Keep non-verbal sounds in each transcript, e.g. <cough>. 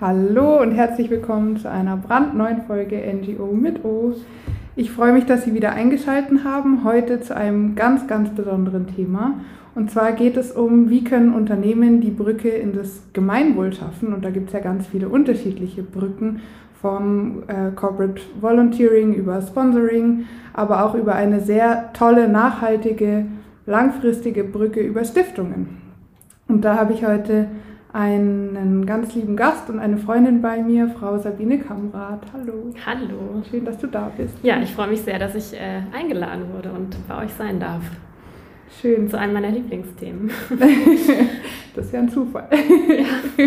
Hallo und herzlich willkommen zu einer brandneuen Folge NGO mit O. Ich freue mich, dass Sie wieder eingeschaltet haben, heute zu einem ganz, ganz besonderen Thema. Und zwar geht es um, wie können Unternehmen die Brücke in das Gemeinwohl schaffen. Und da gibt es ja ganz viele unterschiedliche Brücken vom äh, Corporate Volunteering über Sponsoring, aber auch über eine sehr tolle, nachhaltige, langfristige Brücke über Stiftungen. Und da habe ich heute einen ganz lieben Gast und eine Freundin bei mir, Frau Sabine Kamrath. Hallo. Hallo. Schön, dass du da bist. Ja, ich freue mich sehr, dass ich äh, eingeladen wurde und bei euch sein darf. Schön. Zu einem meiner Lieblingsthemen. <laughs> das ist ja ein Zufall. Ja.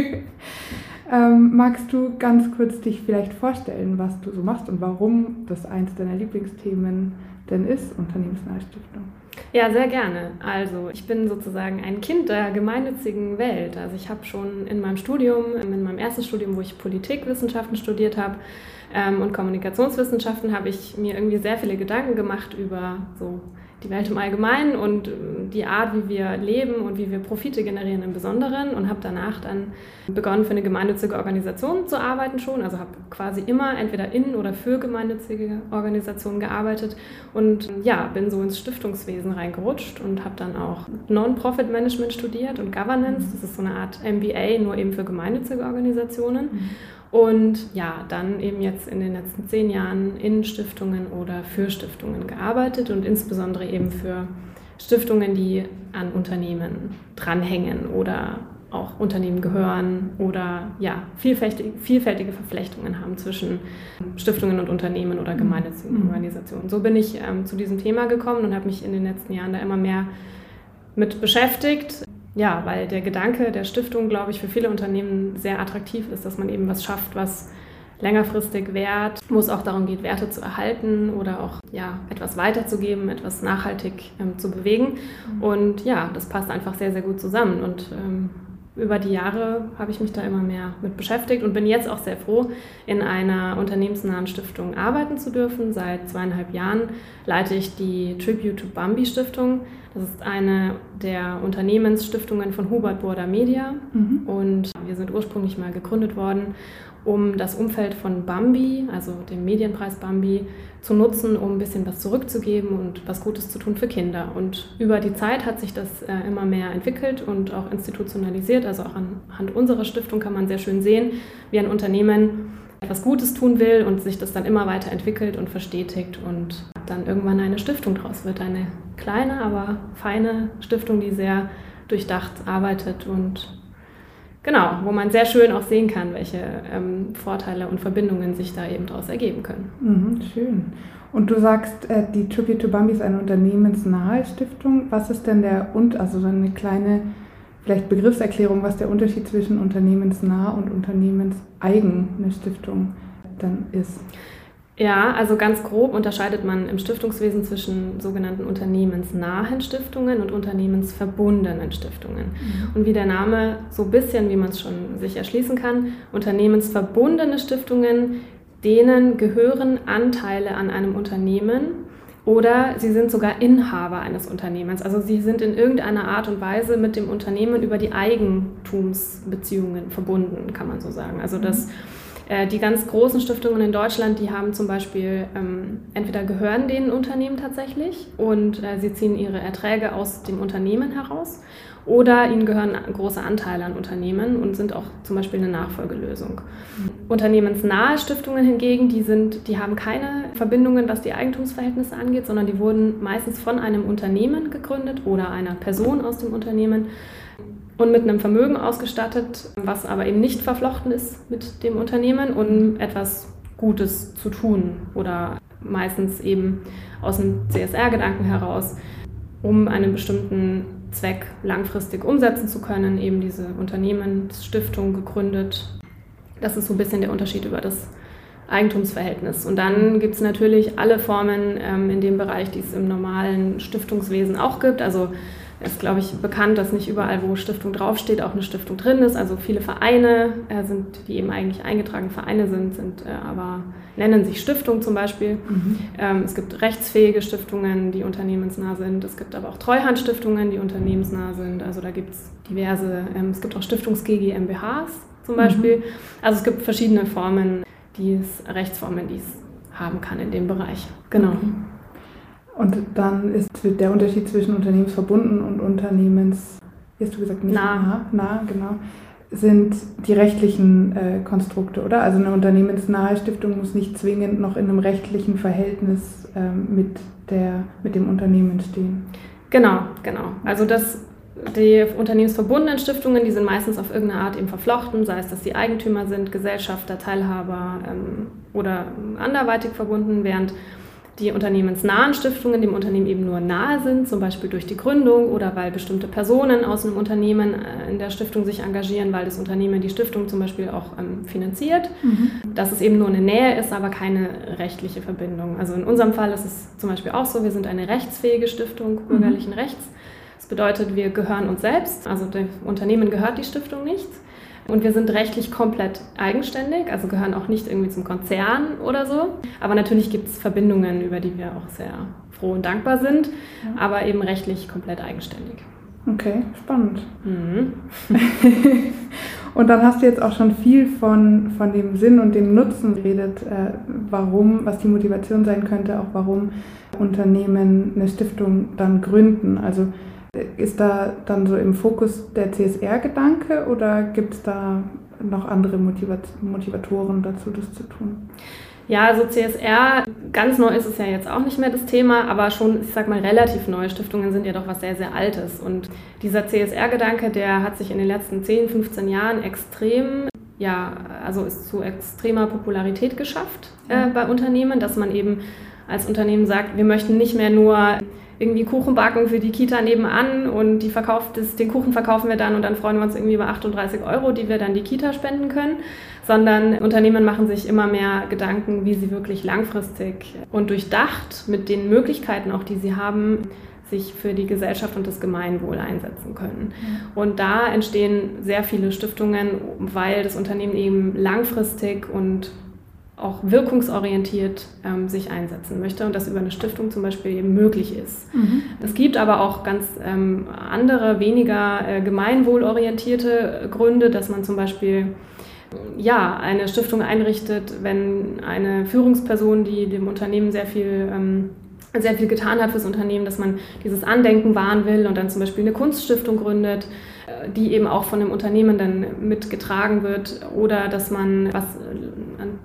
<laughs> ähm, magst du ganz kurz dich vielleicht vorstellen, was du so machst und warum das eins deiner Lieblingsthemen denn ist, Unternehmensnahe Stiftung? Ja, sehr gerne. Also ich bin sozusagen ein Kind der gemeinnützigen Welt. Also ich habe schon in meinem Studium, in meinem ersten Studium, wo ich Politikwissenschaften studiert habe ähm, und Kommunikationswissenschaften, habe ich mir irgendwie sehr viele Gedanken gemacht über so die Welt im Allgemeinen und äh, die Art, wie wir leben und wie wir Profite generieren im Besonderen und habe danach dann begonnen, für eine gemeinnützige Organisation zu arbeiten schon. Also habe quasi immer entweder in oder für gemeinnützige Organisationen gearbeitet und ja, bin so ins Stiftungswesen reingerutscht und habe dann auch Non-Profit-Management studiert und Governance. Das ist so eine Art MBA, nur eben für gemeinnützige Organisationen. Und ja, dann eben jetzt in den letzten zehn Jahren in Stiftungen oder für Stiftungen gearbeitet und insbesondere eben für Stiftungen, die an Unternehmen dranhängen oder auch Unternehmen gehören oder ja, vielfältige, vielfältige Verflechtungen haben zwischen Stiftungen und Unternehmen oder gemeinnützigen mhm. Organisationen. So bin ich ähm, zu diesem Thema gekommen und habe mich in den letzten Jahren da immer mehr mit beschäftigt. Ja, weil der Gedanke der Stiftung, glaube ich, für viele Unternehmen sehr attraktiv ist, dass man eben was schafft, was längerfristig Wert, wo es auch darum geht, Werte zu erhalten oder auch ja, etwas weiterzugeben, etwas nachhaltig ähm, zu bewegen. Mhm. Und ja, das passt einfach sehr, sehr gut zusammen. Und ähm, über die Jahre habe ich mich da immer mehr mit beschäftigt und bin jetzt auch sehr froh, in einer unternehmensnahen Stiftung arbeiten zu dürfen. Seit zweieinhalb Jahren leite ich die Tribute to Bambi Stiftung. Das ist eine der Unternehmensstiftungen von Hubert Burda Media mhm. und wir sind ursprünglich mal gegründet worden, um das Umfeld von Bambi, also dem Medienpreis Bambi, zu nutzen, um ein bisschen was zurückzugeben und was Gutes zu tun für Kinder. Und über die Zeit hat sich das äh, immer mehr entwickelt und auch institutionalisiert. Also auch anhand unserer Stiftung kann man sehr schön sehen, wie ein Unternehmen etwas Gutes tun will und sich das dann immer weiter entwickelt und verstetigt und dann irgendwann eine Stiftung draus wird. Eine kleine, aber feine Stiftung, die sehr durchdacht arbeitet und genau, wo man sehr schön auch sehen kann, welche ähm, Vorteile und Verbindungen sich da eben daraus ergeben können. Mhm, schön. Und du sagst, äh, die Tribute to Bambi ist eine unternehmensnahe Stiftung. Was ist denn der und also so eine kleine vielleicht Begriffserklärung, was der Unterschied zwischen unternehmensnah und unternehmenseigene Stiftung dann ist? Ja, also ganz grob unterscheidet man im Stiftungswesen zwischen sogenannten unternehmensnahen Stiftungen und unternehmensverbundenen Stiftungen. Mhm. Und wie der Name so ein bisschen, wie man es schon sich erschließen kann, unternehmensverbundene Stiftungen, denen gehören Anteile an einem Unternehmen oder sie sind sogar Inhaber eines Unternehmens. Also sie sind in irgendeiner Art und Weise mit dem Unternehmen über die Eigentumsbeziehungen verbunden, kann man so sagen. Also das mhm äh, die ganz großen Stiftungen in Deutschland, die haben zum Beispiel, ähm, entweder gehören denen Unternehmen tatsächlich und äh, sie ziehen ihre Erträge aus dem Unternehmen heraus oder ihnen gehören große Anteile an Unternehmen und sind auch zum Beispiel eine Nachfolgelösung. Unternehmensnahe Stiftungen hingegen, die, sind, die haben keine Verbindungen, was die Eigentumsverhältnisse angeht, sondern die wurden meistens von einem Unternehmen gegründet oder einer Person aus dem Unternehmen und mit einem Vermögen ausgestattet, was aber eben nicht verflochten ist mit dem Unternehmen, um etwas Gutes zu tun oder meistens eben aus einem CSR-Gedanken heraus, um einen bestimmten Zweck langfristig umsetzen zu können, eben diese Unternehmensstiftung gegründet. Das ist so ein bisschen der Unterschied über das Eigentumsverhältnis. Und dann gibt es natürlich alle Formen ähm, in dem Bereich, die es im normalen Stiftungswesen auch gibt. Also ist, glaube ich, bekannt, dass nicht überall, wo Stiftung draufsteht, auch eine Stiftung drin ist. Also viele Vereine äh, sind, die eben eigentlich eingetragene Vereine sind, sind äh, aber nennen sich Stiftung zum Beispiel. Mhm. Ähm, es gibt rechtsfähige Stiftungen, die unternehmensnah sind. Es gibt aber auch Treuhandstiftungen, die unternehmensnah sind. Also da gibt es diverse, ähm, es gibt auch Stiftungs-GG MBHs zum Beispiel. Mhm. Also es gibt verschiedene Formen, die es, Rechtsformen, die es haben kann in dem Bereich. Genau. Okay. Und dann ist der Unterschied zwischen unternehmensverbunden und Unternehmens, wie hast du gesagt, nicht nah, nah, genau, sind die rechtlichen äh, Konstrukte, oder? Also eine unternehmensnahe Stiftung muss nicht zwingend noch in einem rechtlichen Verhältnis ähm, mit, der, mit dem Unternehmen stehen. Genau, genau. Also das, die unternehmensverbundenen Stiftungen, die sind meistens auf irgendeine Art eben verflochten, sei es, dass sie Eigentümer sind, Gesellschafter, Teilhaber ähm, oder anderweitig verbunden, während die unternehmensnahen Stiftungen dem Unternehmen eben nur nahe sind, zum Beispiel durch die Gründung oder weil bestimmte Personen aus einem Unternehmen äh, in der Stiftung sich engagieren, weil das Unternehmen die Stiftung zum Beispiel auch ähm, finanziert. Mhm. Dass es eben nur eine Nähe ist, aber keine rechtliche Verbindung. Also in unserem Fall ist es zum Beispiel auch so, wir sind eine rechtsfähige Stiftung bürgerlichen mhm. Rechts. Das bedeutet, wir gehören uns selbst, also dem Unternehmen gehört die Stiftung nicht. Und wir sind rechtlich komplett eigenständig, also gehören auch nicht irgendwie zum Konzern oder so. Aber natürlich gibt es Verbindungen, über die wir auch sehr froh und dankbar sind, ja. aber eben rechtlich komplett eigenständig. Okay, spannend. Mhm. <laughs> und dann hast du jetzt auch schon viel von, von dem Sinn und dem Nutzen geredet, äh, warum, was die Motivation sein könnte, auch warum Unternehmen eine Stiftung dann gründen. Also ist da dann so im Fokus der CSR-Gedanke oder gibt es da noch andere Motivat Motivatoren dazu, das zu tun? Ja, also CSR, ganz neu ist es ja jetzt auch nicht mehr das Thema, aber schon, ich sag mal, relativ neue Stiftungen sind ja doch was sehr, sehr Altes. Und dieser CSR-Gedanke, der hat sich in den letzten 10, 15 Jahren extrem, ja, also ist zu extremer Popularität geschafft äh, bei Unternehmen, dass man eben als Unternehmen sagt, wir möchten nicht mehr nur irgendwie Kuchen backen für die Kita nebenan und die verkauft das, den Kuchen verkaufen wir dann und dann freuen wir uns irgendwie über 38 Euro, die wir dann die Kita spenden können, sondern Unternehmen machen sich immer mehr Gedanken, wie sie wirklich langfristig und durchdacht mit den Möglichkeiten auch, die sie haben, sich für die Gesellschaft und das Gemeinwohl einsetzen können. Und da entstehen sehr viele Stiftungen, weil das Unternehmen eben langfristig und auch wirkungsorientiert ähm, sich einsetzen möchte und das über eine Stiftung zum Beispiel eben möglich ist. Mhm. Es gibt aber auch ganz ähm, andere, weniger äh, gemeinwohlorientierte Gründe, dass man zum Beispiel ja, eine Stiftung einrichtet, wenn eine Führungsperson, die dem Unternehmen sehr viel ähm, sehr viel getan hat fürs Unternehmen, dass man dieses Andenken wahren will und dann zum Beispiel eine Kunststiftung gründet, äh, die eben auch von dem Unternehmen dann mitgetragen wird oder dass man, was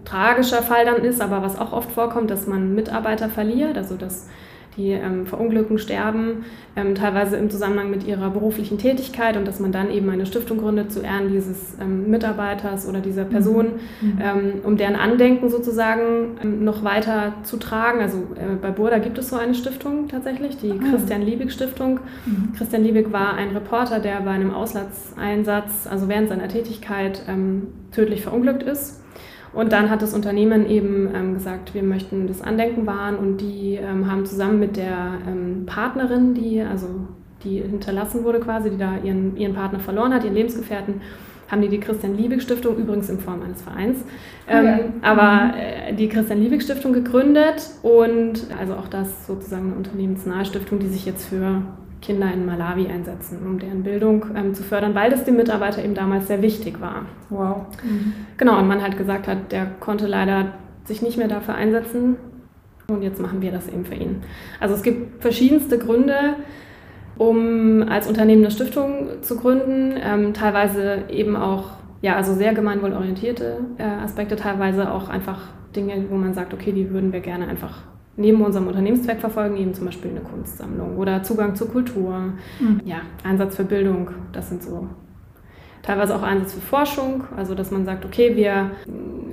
tragischer Fall dann ist, aber was auch oft vorkommt, dass man Mitarbeiter verliert, also dass die ähm, verunglücken, sterben, ähm, teilweise im Zusammenhang mit ihrer beruflichen Tätigkeit und dass man dann eben eine Stiftung gründet zu Ehren dieses ähm, Mitarbeiters oder dieser Person, mhm. Ähm, um deren Andenken sozusagen ähm, noch weiter zu tragen. Also äh, bei Burda gibt es so eine Stiftung tatsächlich, die ah. Christian Liebig Stiftung. Mhm. Christian Liebig war ein Reporter, der bei einem Auslandseinsatz, also während seiner Tätigkeit, ähm, tödlich verunglückt ist. Und dann hat das Unternehmen eben ähm, gesagt, wir möchten das Andenken wahren und die ähm, haben zusammen mit der ähm, Partnerin, die also die hinterlassen wurde quasi, die da ihren, ihren Partner verloren hat, ihren Lebensgefährten, haben die die Christian Liebig Stiftung, übrigens in Form eines Vereins, ähm, ja. aber äh, die Christian Liebig Stiftung gegründet und also auch das sozusagen eine unternehmensnahe Stiftung, die sich jetzt für Kinder in Malawi einsetzen, um deren Bildung ähm, zu fördern, weil das dem Mitarbeiter eben damals sehr wichtig war. Wow. Mhm. Genau, und man halt gesagt hat, der konnte leider sich nicht mehr dafür einsetzen und jetzt machen wir das eben für ihn. Also es gibt verschiedenste Gründe, um als Unternehmen eine Stiftung zu gründen, ähm, teilweise eben auch, ja, also sehr gemeinwohlorientierte äh, Aspekte, teilweise auch einfach Dinge, wo man sagt, okay, die würden wir gerne einfach neben unserem Unternehmenszweck verfolgen, eben zum Beispiel eine Kunstsammlung oder Zugang zur Kultur, mhm. ja, Einsatz für Bildung, das sind so teilweise auch Einsatz für Forschung, also dass man sagt, okay, wir,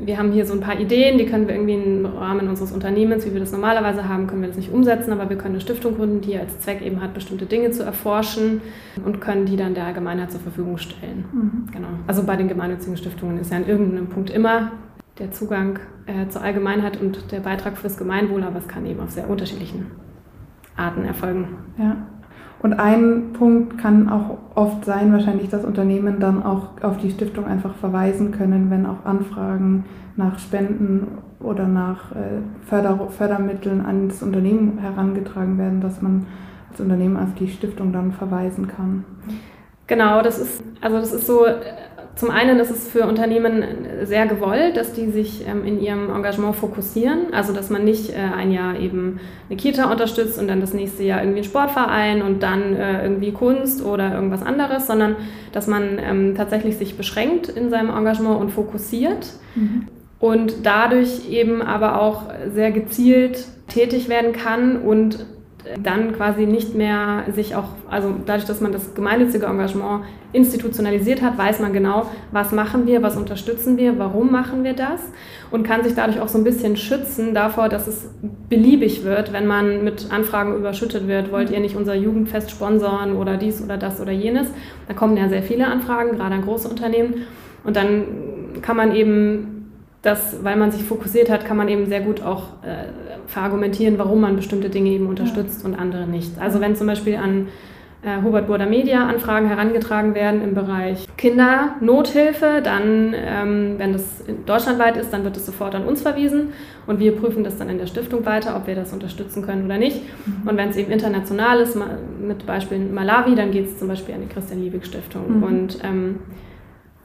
wir haben hier so ein paar Ideen, die können wir irgendwie im Rahmen unseres Unternehmens, wie wir das normalerweise haben, können wir das nicht umsetzen, aber wir können eine Stiftung gründen, die als Zweck eben hat, bestimmte Dinge zu erforschen und können die dann der Allgemeinheit zur Verfügung stellen. Mhm. Genau. Also bei den gemeinnützigen Stiftungen ist ja an irgendeinem Punkt immer der Zugang äh, zur Allgemeinheit und der Beitrag fürs Gemeinwohl, aber es kann eben auf sehr unterschiedlichen Arten erfolgen. Ja. Und ein Punkt kann auch oft sein, wahrscheinlich, dass Unternehmen dann auch auf die Stiftung einfach verweisen können, wenn auch Anfragen nach Spenden oder nach äh, Förder Fördermitteln ans Unternehmen herangetragen werden, dass man als Unternehmen auf die Stiftung dann verweisen kann. Genau, das ist, also das ist so zum einen ist es für Unternehmen sehr gewollt, dass die sich ähm, in ihrem Engagement fokussieren. Also, dass man nicht äh, ein Jahr eben eine Kita unterstützt und dann das nächste Jahr irgendwie einen Sportverein und dann äh, irgendwie Kunst oder irgendwas anderes, sondern dass man ähm, tatsächlich sich beschränkt in seinem Engagement und fokussiert. Mhm. Und dadurch eben aber auch sehr gezielt tätig werden kann und dann quasi nicht mehr sich auch, also dadurch, dass man das gemeinnützige Engagement institutionalisiert hat, weiß man genau, was machen wir, was unterstützen wir, warum machen wir das und kann sich dadurch auch so ein bisschen schützen davor, dass es beliebig wird, wenn man mit Anfragen überschüttet wird, wollt ihr nicht unser Jugendfest sponsoren oder dies oder das oder jenes. Da kommen ja sehr viele Anfragen, gerade an große Unternehmen und dann kann man eben das, weil man sich fokussiert hat, kann man eben sehr gut auch äh, verargumentieren, warum man bestimmte Dinge eben unterstützt ja. und andere nicht. Also wenn zum Beispiel an äh, Hubert Burda Media Anfragen herangetragen werden im Bereich Kindernothilfe, dann, ähm, wenn das deutschlandweit ist, dann wird es sofort an uns verwiesen und wir prüfen das dann in der Stiftung weiter, ob wir das unterstützen können oder nicht. Mhm. Und wenn es eben international ist, mit Beispiel Malawi, dann geht es zum Beispiel an die Christian Liebig Stiftung. Mhm. Und ähm,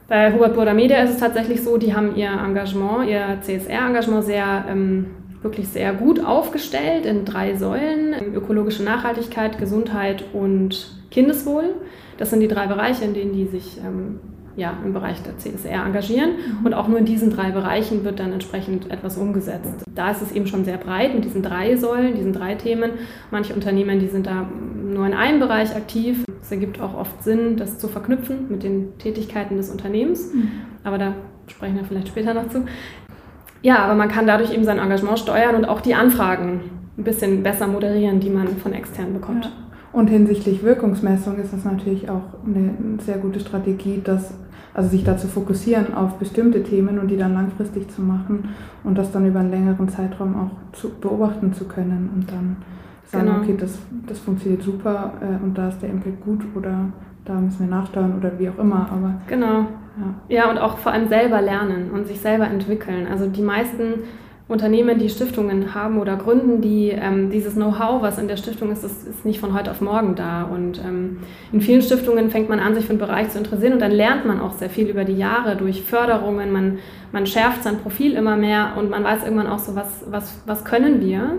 bei Hubert Burda Media ist es tatsächlich so, die haben ihr Engagement, ihr CSR-Engagement sehr, ähm, wirklich sehr gut aufgestellt in drei Säulen. Ökologische Nachhaltigkeit, Gesundheit und Kindeswohl. Das sind die drei Bereiche, in denen die sich ähm, ja, im Bereich der CSR engagieren. Mhm. Und auch nur in diesen drei Bereichen wird dann entsprechend etwas umgesetzt. Da ist es eben schon sehr breit mit diesen drei Säulen, diesen drei Themen. Manche Unternehmen, die sind da nur in einem Bereich aktiv. Es ergibt auch oft Sinn, das zu verknüpfen mit den Tätigkeiten des Unternehmens. Mhm. Aber da sprechen wir vielleicht später noch zu. Ja, aber man kann dadurch eben sein Engagement steuern und auch die Anfragen ein bisschen besser moderieren, die man von extern bekommt. Ja. Und hinsichtlich Wirkungsmessung ist das natürlich auch eine sehr gute Strategie, dass, also sich da zu fokussieren auf bestimmte Themen und die dann langfristig zu machen und das dann über einen längeren Zeitraum auch zu, beobachten zu können und dann sagen, genau. okay, das, das funktioniert super äh, und da ist der Impact gut oder da müssen wir nachsteuern oder wie auch immer. Aber, genau. Ja. und auch vor allem selber lernen und sich selber entwickeln. Also die meisten Unternehmen, die Stiftungen haben oder gründen, die ähm, dieses Know-how, was in der Stiftung ist, das ist nicht von heute auf morgen da. Und ähm, in vielen Stiftungen fängt man an, sich für einen Bereich zu interessieren und dann lernt man auch sehr viel über die Jahre durch Förderungen. Man, man schärft sein Profil immer mehr und man weiß irgendwann auch so, was, was, was können wir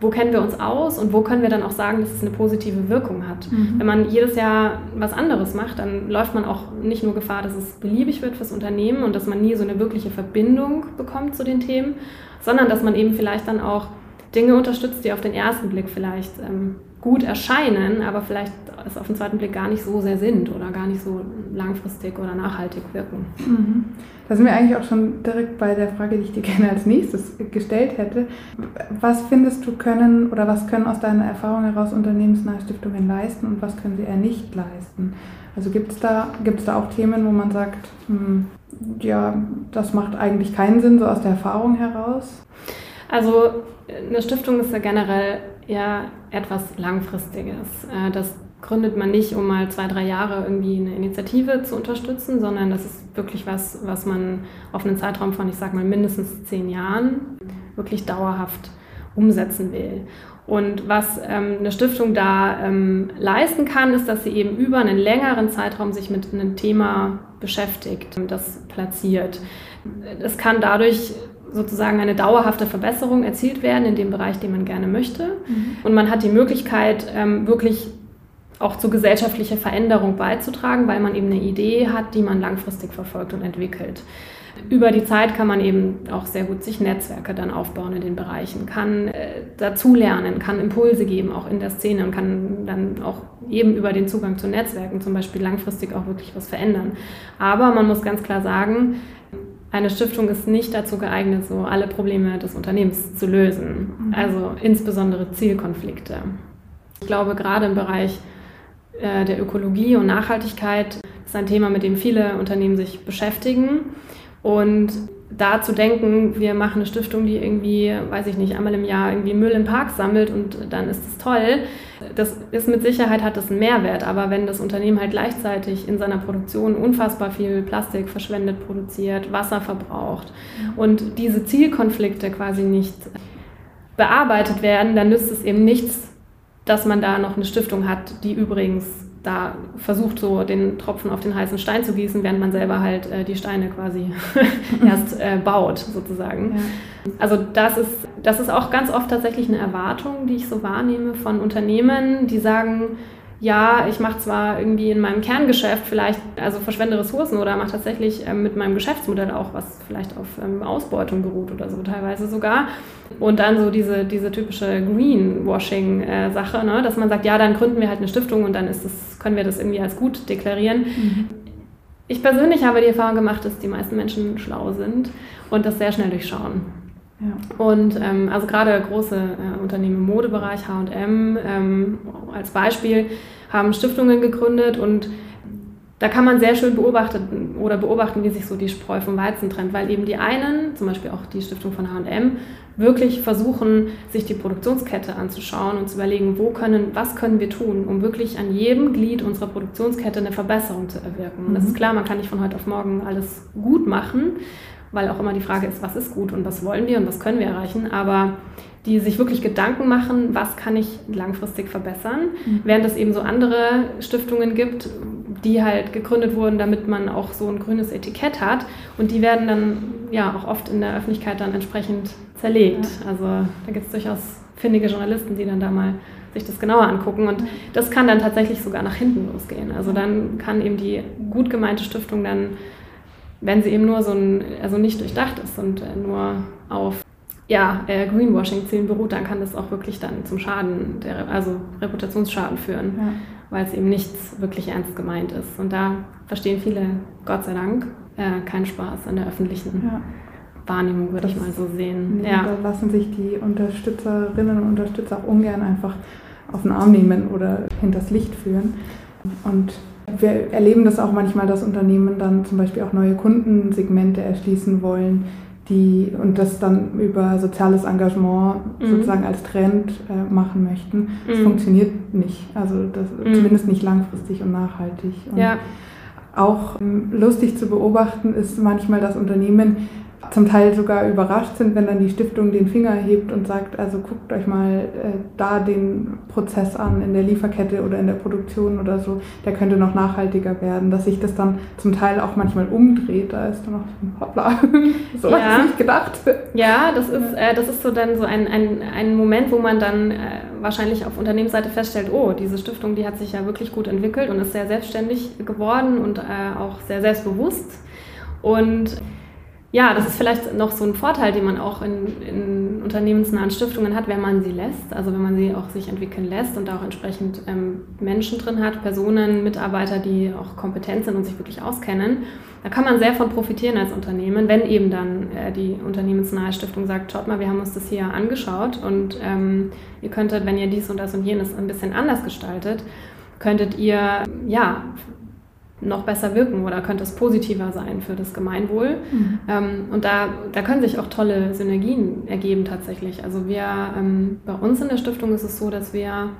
wo kennen wir uns aus und wo können wir dann auch sagen, dass es eine positive Wirkung hat. Mhm. Wenn man jedes Jahr was anderes macht, dann läuft man auch nicht nur Gefahr, dass es beliebig wird fürs Unternehmen und dass man nie so eine wirkliche Verbindung bekommt zu den Themen, sondern dass man eben vielleicht dann auch Dinge unterstützt, die auf den ersten Blick vielleicht ähm, gut erscheinen, aber vielleicht es auf den zweiten Blick gar nicht so sehr sind oder gar nicht so langfristig oder nachhaltig wirken. Mhm. Da sind wir eigentlich auch schon direkt bei der Frage, die ich dir <laughs> gerne als nächstes gestellt hätte. Was findest du können oder was können aus deiner Erfahrung heraus unternehmensnahe Stiftungen leisten und was können sie eher nicht leisten? Also gibt es da, gibt's da auch Themen, wo man sagt, hm, ja, das macht eigentlich keinen Sinn, so aus der Erfahrung heraus? Also eine Stiftung ist ja generell ja etwas Langfristiges. Äh, das gründet man nicht, um mal zwei, drei Jahre irgendwie eine Initiative zu unterstützen, sondern das ist wirklich was, was man auf einen Zeitraum von, ich sag mal, mindestens zehn Jahren wirklich dauerhaft umsetzen will. Und was ähm, eine Stiftung da ähm, leisten kann, ist, dass sie eben über einen längeren Zeitraum sich mit einem Thema beschäftigt und das platziert. Es kann dadurch sozusagen eine dauerhafte Verbesserung erzielt werden in dem Bereich, den man gerne möchte. Mhm. Und man hat die Möglichkeit, ähm, wirklich auch zu gesellschaftlicher Veränderung beizutragen, weil man eben eine Idee hat, die man langfristig verfolgt und entwickelt. Über die Zeit kann man eben auch sehr gut sich Netzwerke dann aufbauen in den Bereichen, kann äh, dazulernen, kann Impulse geben, auch in der Szene und kann dann auch eben über den Zugang zu Netzwerken zum Beispiel langfristig auch wirklich was verändern. Aber man muss ganz klar sagen, eine Stiftung ist nicht dazu geeignet, so alle Probleme des Unternehmens zu lösen, mhm. also insbesondere Zielkonflikte. Ich glaube, gerade im Bereich äh, der Ökologie und Nachhaltigkeit ist ein Thema, mit dem viele Unternehmen sich beschäftigen. Und da zu denken, wir machen eine Stiftung, die irgendwie, weiß ich nicht, einmal im Jahr irgendwie Müll im Park sammelt und dann ist es toll. Das ist mit Sicherheit hat das einen Mehrwert, aber wenn das Unternehmen halt gleichzeitig in seiner Produktion unfassbar viel Plastik verschwendet, produziert, Wasser verbraucht und diese Zielkonflikte quasi nicht bearbeitet werden, dann nützt es eben nichts, dass man da noch eine Stiftung hat, die übrigens da versucht, so den Tropfen auf den heißen Stein zu gießen, während man selber halt äh, die Steine quasi <laughs> erst äh, baut, sozusagen. Ja. Also das ist, das ist auch ganz oft tatsächlich eine Erwartung, die ich so wahrnehme von Unternehmen, die sagen, ja, ich mache zwar irgendwie in meinem Kerngeschäft vielleicht, also verschwende Ressourcen oder mache tatsächlich ähm, mit meinem Geschäftsmodell auch, was vielleicht auf ähm, Ausbeutung beruht oder so teilweise sogar. Und dann so diese, diese typische Greenwashing-Sache, ne? dass man sagt, ja, dann gründen wir halt eine Stiftung und dann ist das, können wir das irgendwie als gut deklarieren. Mhm. Ich persönlich habe die Erfahrung gemacht, dass die meisten Menschen schlau sind und das sehr schnell durchschauen. Ja. Und ähm, also gerade große äh, Unternehmen im Modebereich, HM ähm, als Beispiel, haben Stiftungen gegründet und da kann man sehr schön beobachten oder beobachten, wie sich so die Spreu vom Weizen trennt, weil eben die einen, zum Beispiel auch die Stiftung von HM, wirklich versuchen, sich die Produktionskette anzuschauen und zu überlegen, wo können, was können wir tun, um wirklich an jedem Glied unserer Produktionskette eine Verbesserung zu erwirken. Und das ist mhm. klar, man kann nicht von heute auf morgen alles gut machen, weil auch immer die Frage ist, was ist gut und was wollen wir und was können wir erreichen, aber die sich wirklich Gedanken machen, was kann ich langfristig verbessern, mhm. während es eben so andere Stiftungen gibt, die halt gegründet wurden, damit man auch so ein grünes Etikett hat und die werden dann ja auch oft in der Öffentlichkeit dann entsprechend zerlegt. Ja. Also da gibt es durchaus findige Journalisten, die dann da mal sich das genauer angucken und das kann dann tatsächlich sogar nach hinten losgehen. Also dann kann eben die gut gemeinte Stiftung dann wenn sie eben nur so ein, also nicht durchdacht ist und äh, nur auf ja, äh, Greenwashing-Zielen beruht, dann kann das auch wirklich dann zum Schaden, der, also Reputationsschaden führen, ja. weil es eben nichts wirklich ernst gemeint ist. Und da verstehen viele, Gott sei Dank, äh, keinen Spaß in der öffentlichen ja. Wahrnehmung, würde ich mal so sehen. Ja. Da lassen sich die Unterstützerinnen und Unterstützer auch ungern einfach auf den Arm nehmen oder hinters Licht führen. Und wir erleben das auch manchmal, dass Unternehmen dann zum Beispiel auch neue Kundensegmente erschließen wollen, die und das dann über soziales Engagement mhm. sozusagen als Trend äh, machen möchten. Das mhm. funktioniert nicht, also das, mhm. zumindest nicht langfristig und nachhaltig. Und ja. Auch ähm, lustig zu beobachten ist manchmal, dass Unternehmen zum Teil sogar überrascht sind, wenn dann die Stiftung den Finger hebt und sagt, also guckt euch mal äh, da den Prozess an in der Lieferkette oder in der Produktion oder so, der könnte noch nachhaltiger werden, dass sich das dann zum Teil auch manchmal umdreht, da ist dann noch hoppla, <laughs> so ja. hatte ich nicht gedacht. Ja, das ist, äh, das ist so dann so ein, ein, ein Moment, wo man dann äh, wahrscheinlich auf Unternehmensseite feststellt, oh, diese Stiftung, die hat sich ja wirklich gut entwickelt und ist sehr selbstständig geworden und äh, auch sehr selbstbewusst und ja, das ist vielleicht noch so ein Vorteil, den man auch in, in, unternehmensnahen Stiftungen hat, wenn man sie lässt, also wenn man sie auch sich entwickeln lässt und da auch entsprechend ähm, Menschen drin hat, Personen, Mitarbeiter, die auch kompetent sind und sich wirklich auskennen. Da kann man sehr von profitieren als Unternehmen, wenn eben dann äh, die unternehmensnahe Stiftung sagt, schaut mal, wir haben uns das hier angeschaut und ähm, ihr könntet, wenn ihr dies und das und jenes ein bisschen anders gestaltet, könntet ihr ja noch besser wirken oder könnte es positiver sein für das Gemeinwohl. Mhm. Ähm, und da, da können sich auch tolle Synergien ergeben tatsächlich. Also wir, ähm, bei uns in der Stiftung ist es so, dass wir,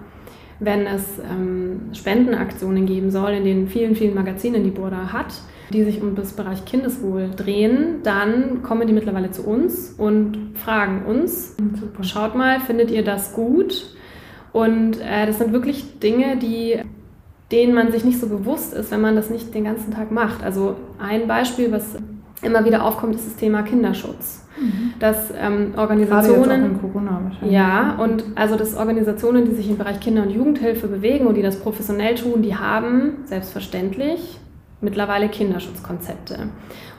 wenn es ähm, Spendenaktionen geben soll in den vielen, vielen Magazinen, die Burda hat, die sich um das Bereich Kindeswohl drehen, dann kommen die mittlerweile zu uns und fragen uns, Super. schaut mal, findet ihr das gut? Und äh, das sind wirklich Dinge, die denen man sich nicht so bewusst ist, wenn man das nicht den ganzen Tag macht. Also ein Beispiel, was immer wieder aufkommt, ist das Thema Kinderschutz. Mhm. Dass ähm, Organisationen. Ja, und also dass Organisationen, die sich im Bereich Kinder- und Jugendhilfe bewegen und die das professionell tun, die haben selbstverständlich mittlerweile Kinderschutzkonzepte.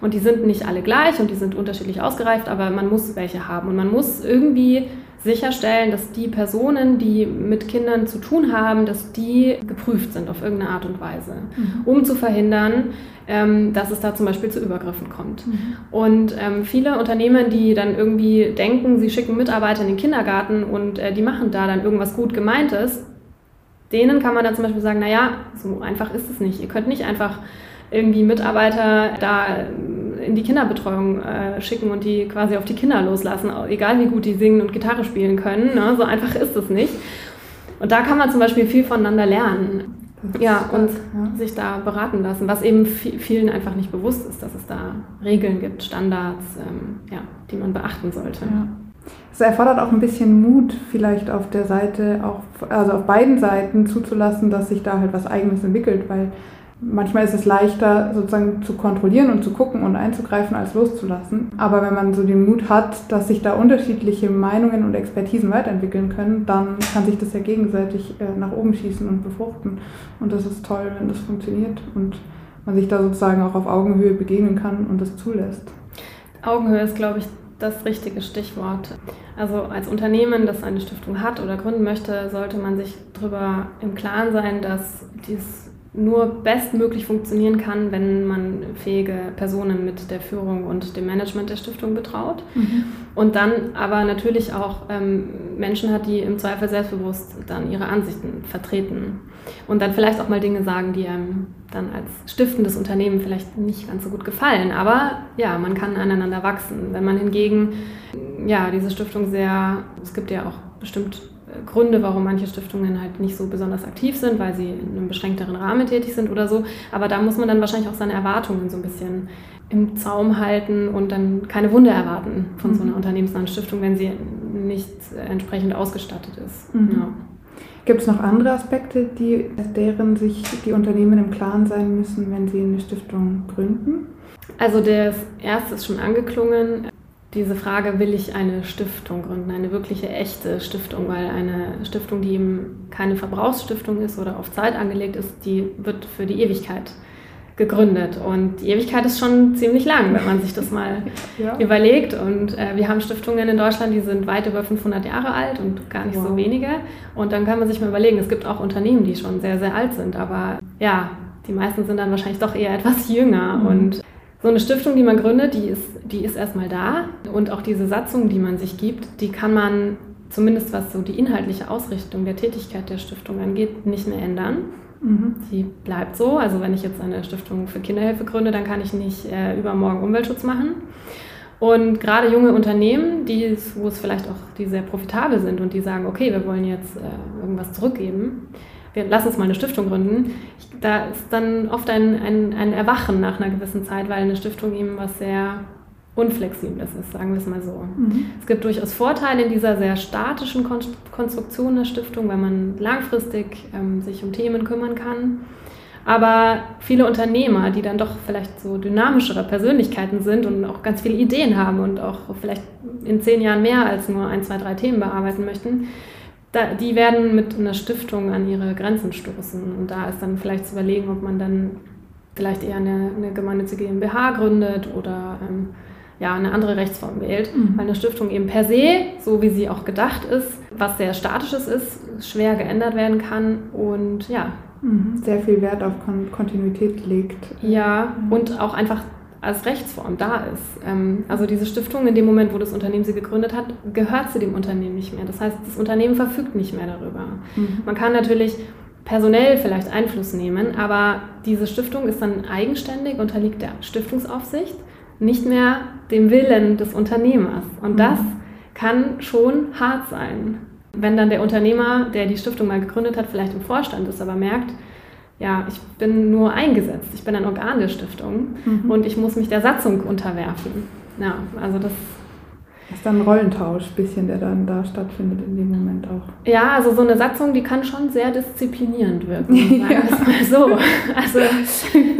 Und die sind nicht alle gleich und die sind unterschiedlich ausgereift, aber man muss welche haben. Und man muss irgendwie sicherstellen, dass die Personen, die mit Kindern zu tun haben, dass die geprüft sind auf irgendeine Art und Weise, mhm. um zu verhindern, ähm, dass es da zum Beispiel zu Übergriffen kommt. Mhm. Und ähm, viele Unternehmen, die dann irgendwie denken, sie schicken Mitarbeiter in den Kindergarten und äh, die machen da dann irgendwas gut gemeintes, denen kann man dann zum Beispiel sagen, naja, so einfach ist es nicht. Ihr könnt nicht einfach irgendwie Mitarbeiter da in die Kinderbetreuung äh, schicken und die quasi auf die Kinder loslassen, egal wie gut die singen und Gitarre spielen können. Ne? So einfach ist es nicht. Und da kann man zum Beispiel viel voneinander lernen. Ja, und ja. sich da beraten lassen, was eben vielen einfach nicht bewusst ist, dass es da Regeln gibt, Standards, ähm, ja, die man beachten sollte. Ja. Es erfordert auch ein bisschen Mut, vielleicht auf der Seite, auch, also auf beiden Seiten zuzulassen, dass sich da halt was Eigenes entwickelt, weil manchmal ist es leichter, sozusagen zu kontrollieren und zu gucken und einzugreifen, als loszulassen. Aber wenn man so den Mut hat, dass sich da unterschiedliche Meinungen und Expertisen weiterentwickeln können, dann kann sich das ja gegenseitig äh, nach oben schießen und befruchten. Und das ist toll, wenn das funktioniert und man sich da sozusagen auch auf Augenhöhe begegnen kann und das zulässt. Augenhöhe ist, glaube ich, das richtige Stichwort. Also als Unternehmen, das eine Stiftung hat oder gründen möchte, sollte man sich darüber im Klaren sein, dass dies nur bestmöglich funktionieren kann, wenn man fähige Personen mit der Führung und dem Management der Stiftung betraut. Mhm. Und dann aber natürlich auch ähm, Menschen hat, die im Zweifel selbstbewusst dann ihre Ansichten vertreten. Und dann vielleicht auch mal Dinge sagen, die einem dann als stiftendes Unternehmen vielleicht nicht ganz so gut gefallen. Aber ja, man kann aneinander wachsen. Wenn man hingegen, ja, diese Stiftung sehr, es gibt ja auch bestimmt Gründe, warum manche Stiftungen halt nicht so besonders aktiv sind, weil sie in einem beschränkteren Rahmen tätig sind oder so. Aber da muss man dann wahrscheinlich auch seine Erwartungen so ein bisschen im Zaum halten und dann keine Wunder erwarten von so einer mhm. unternehmensnahen Stiftung, wenn sie nicht entsprechend ausgestattet ist. Mhm. Ja. Gibt es noch andere Aspekte, die, deren sich die Unternehmen im Klaren sein müssen, wenn sie eine Stiftung gründen? Also das erste ist schon angeklungen diese Frage, will ich eine Stiftung gründen, eine wirkliche echte Stiftung, weil eine Stiftung, die eben keine Verbrauchsstiftung ist oder auf Zeit angelegt ist, die wird für die Ewigkeit gegründet. Und die Ewigkeit ist schon ziemlich lang, wenn man sich das <laughs> mal ja. überlegt. Und äh, wir haben Stiftungen in Deutschland, die sind weit über 500 Jahre alt und gar nicht wow. so wenige. Und dann kann man sich mal überlegen, es gibt auch Unternehmen, die schon sehr, sehr alt sind. Aber ja, die meisten sind dann wahrscheinlich doch eher etwas jünger. Mhm. Und so eine Stiftung, die man gründet, die ist, die ist erstmal da und auch diese Satzung, die man sich gibt, die kann man zumindest was so die inhaltliche Ausrichtung der Tätigkeit der Stiftung angeht, nicht mehr ändern. Mhm. Die bleibt so. Also wenn ich jetzt eine Stiftung für Kinderhilfe gründe, dann kann ich nicht äh, übermorgen Umweltschutz machen. Und gerade junge Unternehmen, die, wo es vielleicht auch die sehr profitabel sind und die sagen, okay, wir wollen jetzt äh, irgendwas zurückgeben, wir lassen uns mal eine Stiftung gründen. Ich, da ist dann oft ein, ein, ein Erwachen nach einer gewissen Zeit, weil eine Stiftung eben was sehr Unflexibles ist, sagen wir es mal so. Mhm. Es gibt durchaus Vorteile in dieser sehr statischen Konstruktion der Stiftung, weil man langfristig ähm, sich um Themen kümmern kann. Aber viele Unternehmer, die dann doch vielleicht so dynamischere Persönlichkeiten sind und auch ganz viele Ideen haben und auch vielleicht in zehn Jahren mehr als nur ein, zwei, drei Themen bearbeiten möchten, da, die werden mit einer Stiftung an ihre Grenzen stoßen. Und da ist dann vielleicht zu überlegen, ob man dann vielleicht eher eine, eine gemeinnützige GmbH gründet oder ähm, ja, eine andere Rechtsform wählt. Mhm. Weil eine Stiftung eben per se, so wie sie auch gedacht ist, was sehr Statisches ist, schwer geändert werden kann und ja. Mhm. Sehr viel Wert auf Kon Kontinuität legt. Ja, mhm. und auch einfach als Rechtsform da ist. Ähm, also diese Stiftung, in dem Moment, wo das Unternehmen sie gegründet hat, gehört sie dem Unternehmen nicht mehr. Das heißt, das Unternehmen verfügt nicht mehr darüber. Mhm. Man kann natürlich personell vielleicht Einfluss nehmen, aber diese Stiftung ist dann eigenständig, unterliegt der Stiftungsaufsicht, nicht mehr dem Willen des Unternehmers. Und mhm. das kann schon hart sein. Wenn dann der Unternehmer, der die Stiftung mal gegründet hat, vielleicht im Vorstand ist, aber merkt, ja, ich bin nur eingesetzt. Ich bin ein Organ der Stiftung mhm. und ich muss mich der Satzung unterwerfen. Ja, also das das ist dann ein Rollentausch, bisschen, der dann da stattfindet in dem Moment auch. Ja, also so eine Satzung, die kann schon sehr disziplinierend wirken, <laughs> es mal so. Also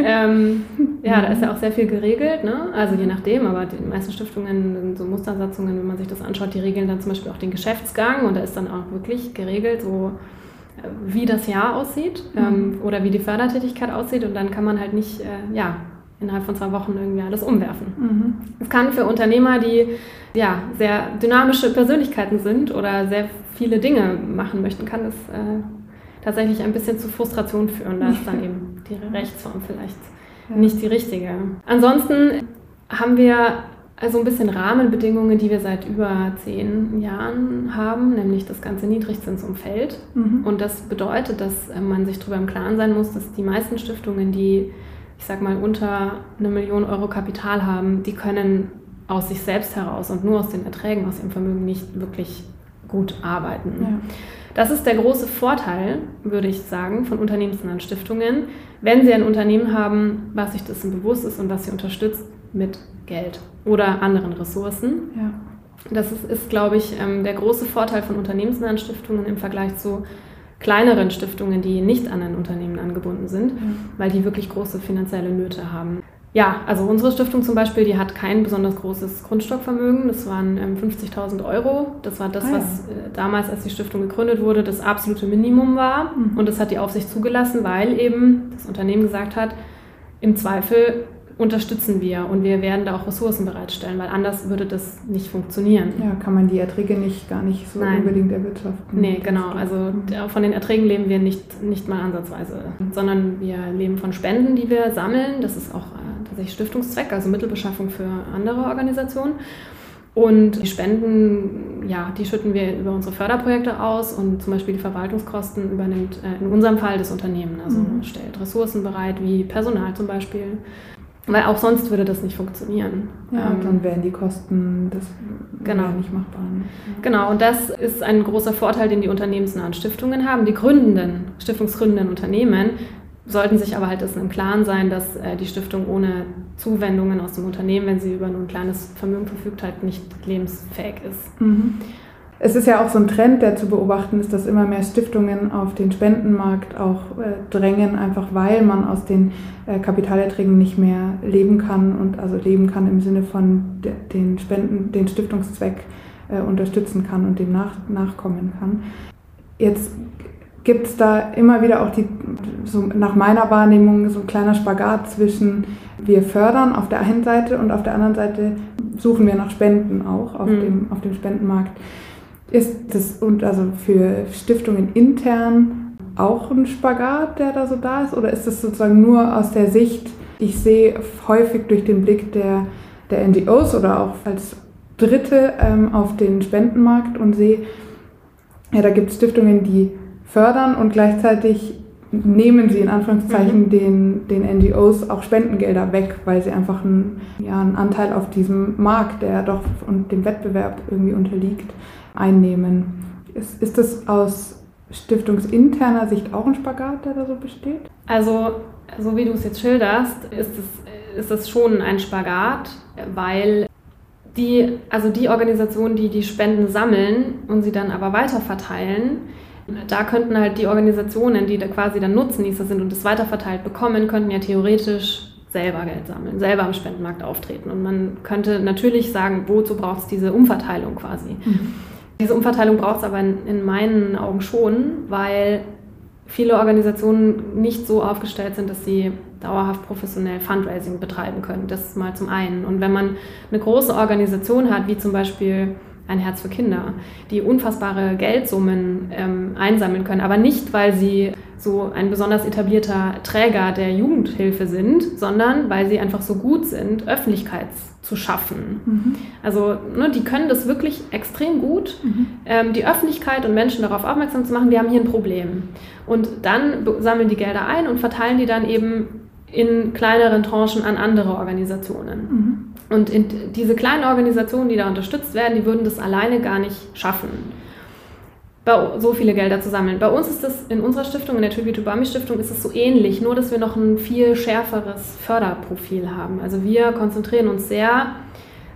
ähm, ja, da ist ja auch sehr viel geregelt, ne? also je nachdem, aber die meisten Stiftungen so Mustersatzungen, wenn man sich das anschaut, die regeln dann zum Beispiel auch den Geschäftsgang und da ist dann auch wirklich geregelt, so wie das Jahr aussieht mhm. ähm, oder wie die Fördertätigkeit aussieht und dann kann man halt nicht, äh, ja, innerhalb von zwei Wochen irgendwie alles umwerfen. Mhm. Es kann für Unternehmer, die ja, sehr dynamische Persönlichkeiten sind oder sehr viele Dinge machen möchten, kann es äh, tatsächlich ein bisschen zu Frustration führen. Da ist dann <laughs> eben die Rechtsform vielleicht ja. nicht die richtige. Ansonsten haben wir also ein bisschen Rahmenbedingungen, die wir seit über zehn Jahren haben, nämlich das ganze Niedrigzinsumfeld. Mhm. Und das bedeutet, dass äh, man sich darüber im Klaren sein muss, dass die meisten Stiftungen, die, ich sag mal, unter eine Million Euro Kapital haben, die können aus sich selbst heraus und nur aus den Erträgen aus ihrem Vermögen nicht wirklich gut arbeiten. Ja. Das ist der große Vorteil, würde ich sagen, von unternehmensnahen Stiftungen, wenn sie ein Unternehmen haben, was sich dessen bewusst ist und was sie unterstützt mit Geld oder anderen Ressourcen. Ja. Das ist, ist glaube ich, ähm, der große Vorteil von unternehmensnahen Stiftungen im Vergleich zu kleineren Stiftungen, die nicht an ein Unternehmen angebunden sind, mhm. weil die wirklich große finanzielle Nöte haben. Ja, also unsere Stiftung zum Beispiel, die hat kein besonders großes Grundstockvermögen. Das waren ähm, 50.000 Euro. Das war das, ah, ja. was äh, damals, als die Stiftung gegründet wurde, das absolute Minimum war. Mhm. Und das hat die Aufsicht zugelassen, weil eben das Unternehmen gesagt hat, im Zweifel unterstützen wir und wir werden da auch Ressourcen bereitstellen, weil anders würde das nicht funktionieren. Ja, kann man die Erträge nicht gar nicht so Nein. unbedingt erwirtschaften. Nee, genau. Also von den Erträgen leben wir nicht, nicht mal ansatzweise, sondern wir leben von Spenden, die wir sammeln. Das ist auch äh, tatsächlich Stiftungszweck, also Mittelbeschaffung für andere Organisationen. Und die Spenden, ja, die schütten wir über unsere Förderprojekte aus und zum Beispiel die Verwaltungskosten übernimmt äh, in unserem Fall das Unternehmen. Also mhm. stellt Ressourcen bereit, wie Personal zum Beispiel. Weil auch sonst würde das nicht funktionieren. Ja, ähm, dann wären die Kosten das genau. nicht machbar. Ne? Genau, und das ist ein großer Vorteil, den die unternehmensnahen Stiftungen haben. Die gründenden, stiftungsgründenden Unternehmen sollten sich aber halt dessen im Klaren sein, dass äh, die Stiftung ohne Zuwendungen aus dem Unternehmen, wenn sie über nur ein kleines Vermögen verfügt, halt nicht lebensfähig ist. Mhm. Es ist ja auch so ein Trend, der zu beobachten ist, dass immer mehr Stiftungen auf den Spendenmarkt auch äh, drängen, einfach weil man aus den äh, Kapitalerträgen nicht mehr leben kann und also leben kann im Sinne von de, den Spenden, den Stiftungszweck äh, unterstützen kann und dem nach, nachkommen kann. Jetzt gibt es da immer wieder auch die, so nach meiner Wahrnehmung, so ein kleiner Spagat zwischen wir fördern auf der einen Seite und auf der anderen Seite suchen wir nach Spenden auch auf, mhm. dem, auf dem Spendenmarkt. Ist das und also für Stiftungen intern auch ein Spagat, der da so da ist? Oder ist das sozusagen nur aus der Sicht, ich sehe häufig durch den Blick der, der NGOs oder auch als Dritte ähm, auf den Spendenmarkt und sehe, ja, da gibt es Stiftungen, die fördern und gleichzeitig nehmen sie in Anführungszeichen mhm. den, den NGOs auch Spendengelder weg, weil sie einfach einen, ja, einen Anteil auf diesem Markt, der doch und dem Wettbewerb irgendwie unterliegt, einnehmen. Ist, ist das aus stiftungsinterner Sicht auch ein Spagat, der da so besteht? Also, so wie du es jetzt schilderst, ist es, ist es schon ein Spagat, weil die, also die Organisationen, die die Spenden sammeln und sie dann aber weiterverteilen, da könnten halt die Organisationen, die da quasi dann Nutznießer sind und es weiterverteilt bekommen, könnten ja theoretisch selber Geld sammeln, selber am Spendenmarkt auftreten. Und man könnte natürlich sagen, wozu braucht es diese Umverteilung quasi? Mhm. Diese Umverteilung braucht es aber in, in meinen Augen schon, weil viele Organisationen nicht so aufgestellt sind, dass sie dauerhaft professionell Fundraising betreiben können. Das ist mal zum einen. Und wenn man eine große Organisation hat, wie zum Beispiel ein Herz für Kinder, die unfassbare Geldsummen ähm, einsammeln können, aber nicht, weil sie so ein besonders etablierter Träger der Jugendhilfe sind, sondern weil sie einfach so gut sind, Öffentlichkeit zu schaffen. Mhm. Also ne, die können das wirklich extrem gut, mhm. ähm, die Öffentlichkeit und Menschen darauf aufmerksam zu machen, wir haben hier ein Problem. Und dann sammeln die Gelder ein und verteilen die dann eben in kleineren Tranchen an andere Organisationen. Mhm. Und diese kleinen Organisationen, die da unterstützt werden, die würden das alleine gar nicht schaffen, so viele Gelder zu sammeln. Bei uns ist das in unserer Stiftung, in der Tribute Bami Stiftung, ist es so ähnlich, nur dass wir noch ein viel schärferes Förderprofil haben. Also wir konzentrieren uns sehr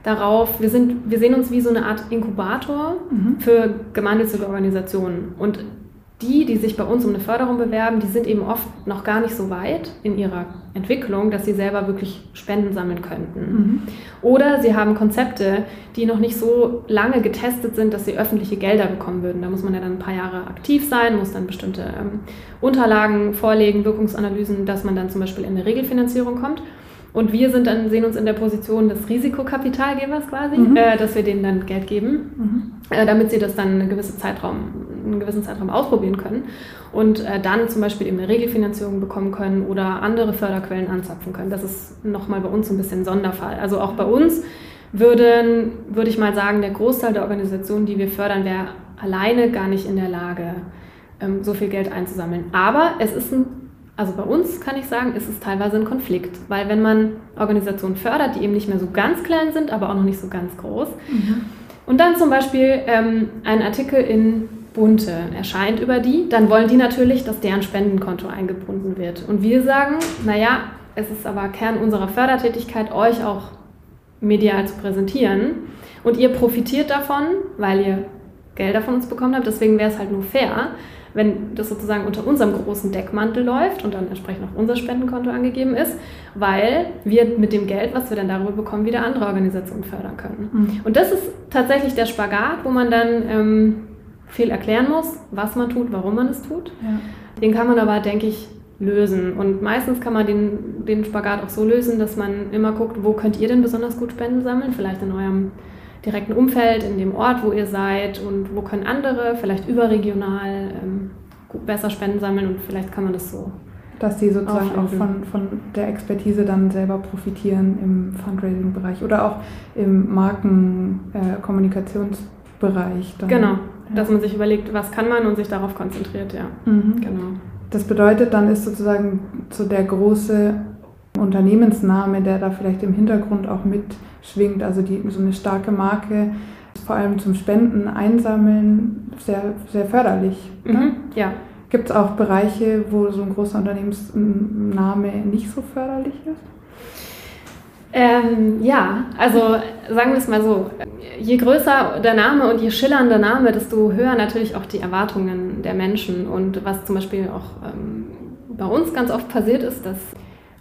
darauf, wir, sind, wir sehen uns wie so eine Art Inkubator mhm. für gemeinnützige Organisationen. Und die, die sich bei uns um eine Förderung bewerben, die sind eben oft noch gar nicht so weit in ihrer Entwicklung, dass sie selber wirklich Spenden sammeln könnten. Mhm. Oder sie haben Konzepte, die noch nicht so lange getestet sind, dass sie öffentliche Gelder bekommen würden. Da muss man ja dann ein paar Jahre aktiv sein, muss dann bestimmte ähm, Unterlagen vorlegen, Wirkungsanalysen, dass man dann zum Beispiel in eine Regelfinanzierung kommt. Und wir sind dann, sehen uns in der Position des Risikokapitalgebers quasi, mhm. äh, dass wir denen dann Geld geben, mhm. äh, damit sie das dann einen gewissen Zeitraum, einen gewissen Zeitraum ausprobieren können und äh, dann zum Beispiel eben eine Regelfinanzierung bekommen können oder andere Förderquellen anzapfen können. Das ist nochmal bei uns so ein bisschen Sonderfall. Also auch bei uns würden, würde ich mal sagen, der Großteil der Organisationen, die wir fördern, wäre alleine gar nicht in der Lage, ähm, so viel Geld einzusammeln. Aber es ist ein also bei uns kann ich sagen, ist es teilweise ein Konflikt, weil wenn man Organisationen fördert, die eben nicht mehr so ganz klein sind, aber auch noch nicht so ganz groß, mhm. und dann zum Beispiel ähm, ein Artikel in Bunte erscheint über die, dann wollen die natürlich, dass deren Spendenkonto eingebunden wird. Und wir sagen, naja, es ist aber Kern unserer Fördertätigkeit, euch auch medial zu präsentieren. Und ihr profitiert davon, weil ihr Gelder von uns bekommen habt. Deswegen wäre es halt nur fair, wenn das sozusagen unter unserem großen Deckmantel läuft und dann entsprechend auch unser Spendenkonto angegeben ist, weil wir mit dem Geld, was wir dann darüber bekommen, wieder andere Organisationen fördern können. Mhm. Und das ist tatsächlich der Spagat, wo man dann ähm, viel erklären muss, was man tut, warum man es tut. Ja. Den kann man aber, denke ich, lösen. Und meistens kann man den, den Spagat auch so lösen, dass man immer guckt, wo könnt ihr denn besonders gut Spenden sammeln? Vielleicht in eurem direkten Umfeld, in dem Ort, wo ihr seid und wo können andere vielleicht überregional ähm, besser Spenden sammeln und vielleicht kann man das so. Dass die sozusagen auch von, von der Expertise dann selber profitieren im Fundraising-Bereich oder auch im Markenkommunikationsbereich. Äh, genau, ja. dass man sich überlegt, was kann man und sich darauf konzentriert, ja. Mhm. Genau. Das bedeutet, dann ist sozusagen so der große Unternehmensname, der da vielleicht im Hintergrund auch mitschwingt, also die, so eine starke Marke, vor allem zum Spenden, Einsammeln, sehr, sehr förderlich. Mhm, ja. Gibt es auch Bereiche, wo so ein großer Unternehmensname nicht so förderlich ist? Ähm, ja, also sagen wir es mal so, je größer der Name und je schillernder der Name, desto höher natürlich auch die Erwartungen der Menschen. Und was zum Beispiel auch ähm, bei uns ganz oft passiert ist, dass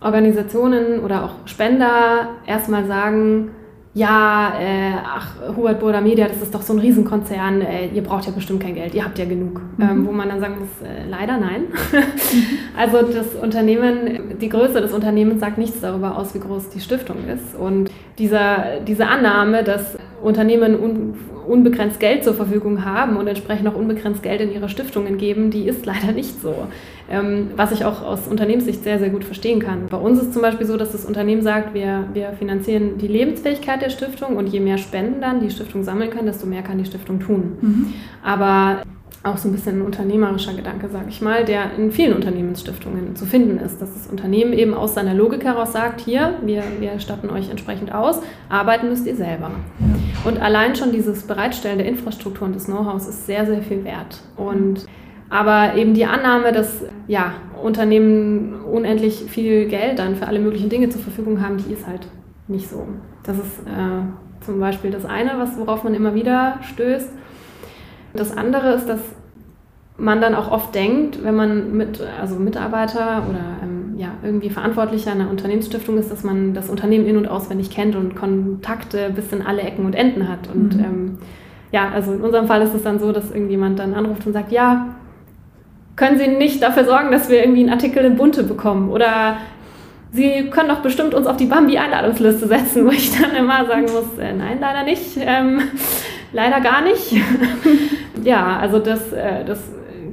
Organisationen oder auch Spender erstmal sagen, ja, äh, ach, Hubert Burda Media, das ist doch so ein Riesenkonzern, äh, ihr braucht ja bestimmt kein Geld, ihr habt ja genug. Mhm. Ähm, wo man dann sagen muss, äh, leider nein. <laughs> also das Unternehmen, die Größe des Unternehmens sagt nichts darüber aus, wie groß die Stiftung ist. Und dieser, diese Annahme, dass Unternehmen un, unbegrenzt Geld zur Verfügung haben und entsprechend auch unbegrenzt Geld in ihre Stiftungen geben, die ist leider nicht so. Ähm, was ich auch aus Unternehmenssicht sehr, sehr gut verstehen kann. Bei uns ist zum Beispiel so, dass das Unternehmen sagt, wir, wir finanzieren die Lebensfähigkeit der Stiftung und je mehr Spenden dann die Stiftung sammeln kann, desto mehr kann die Stiftung tun. Mhm. Aber auch so ein bisschen ein unternehmerischer Gedanke, sage ich mal, der in vielen Unternehmensstiftungen zu finden ist, dass das Unternehmen eben aus seiner Logik heraus sagt, hier, wir, wir statten euch entsprechend aus, arbeiten müsst ihr selber. Und allein schon dieses Bereitstellen der Infrastruktur und des Know-hows ist sehr, sehr viel wert. Und aber eben die Annahme, dass ja, Unternehmen unendlich viel Geld dann für alle möglichen Dinge zur Verfügung haben, die ist halt nicht so. Das ist äh, zum Beispiel das eine, was, worauf man immer wieder stößt. Das andere ist, dass man dann auch oft denkt, wenn man mit, also Mitarbeiter oder ähm, ja, irgendwie Verantwortlicher einer Unternehmensstiftung ist, dass man das Unternehmen in- und auswendig kennt und Kontakte bis in alle Ecken und Enden hat. Und mhm. ähm, ja, also in unserem Fall ist es dann so, dass irgendjemand dann anruft und sagt, ja, können Sie nicht dafür sorgen, dass wir irgendwie einen Artikel in Bunte bekommen? Oder Sie können doch bestimmt uns auf die Bambi-Einladungsliste setzen, <laughs> wo ich dann immer sagen muss, äh, nein, leider nicht. Ähm, leider gar nicht. <laughs> ja, also das, äh, das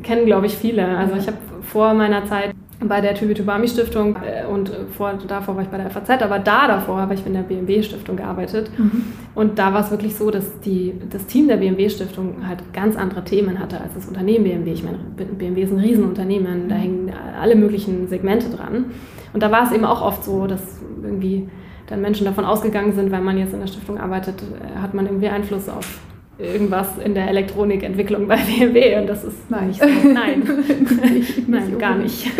kennen, glaube ich, viele. Also ich habe vor meiner Zeit bei der Tübitubami Stiftung äh, und vor, davor war ich bei der FAZ, aber da davor habe ich in der BMW Stiftung gearbeitet. Mhm. Und da war es wirklich so, dass die, das Team der BMW Stiftung halt ganz andere Themen hatte als das Unternehmen BMW. Ich meine, BMW ist ein Riesenunternehmen, da hängen alle möglichen Segmente dran. Und da war es eben auch oft so, dass irgendwie dann Menschen davon ausgegangen sind, weil man jetzt in der Stiftung arbeitet, äh, hat man irgendwie Einfluss auf irgendwas in der Elektronikentwicklung bei <laughs> BMW und das ist nein. nicht so. Nein, <laughs> <laughs> nein gar nicht.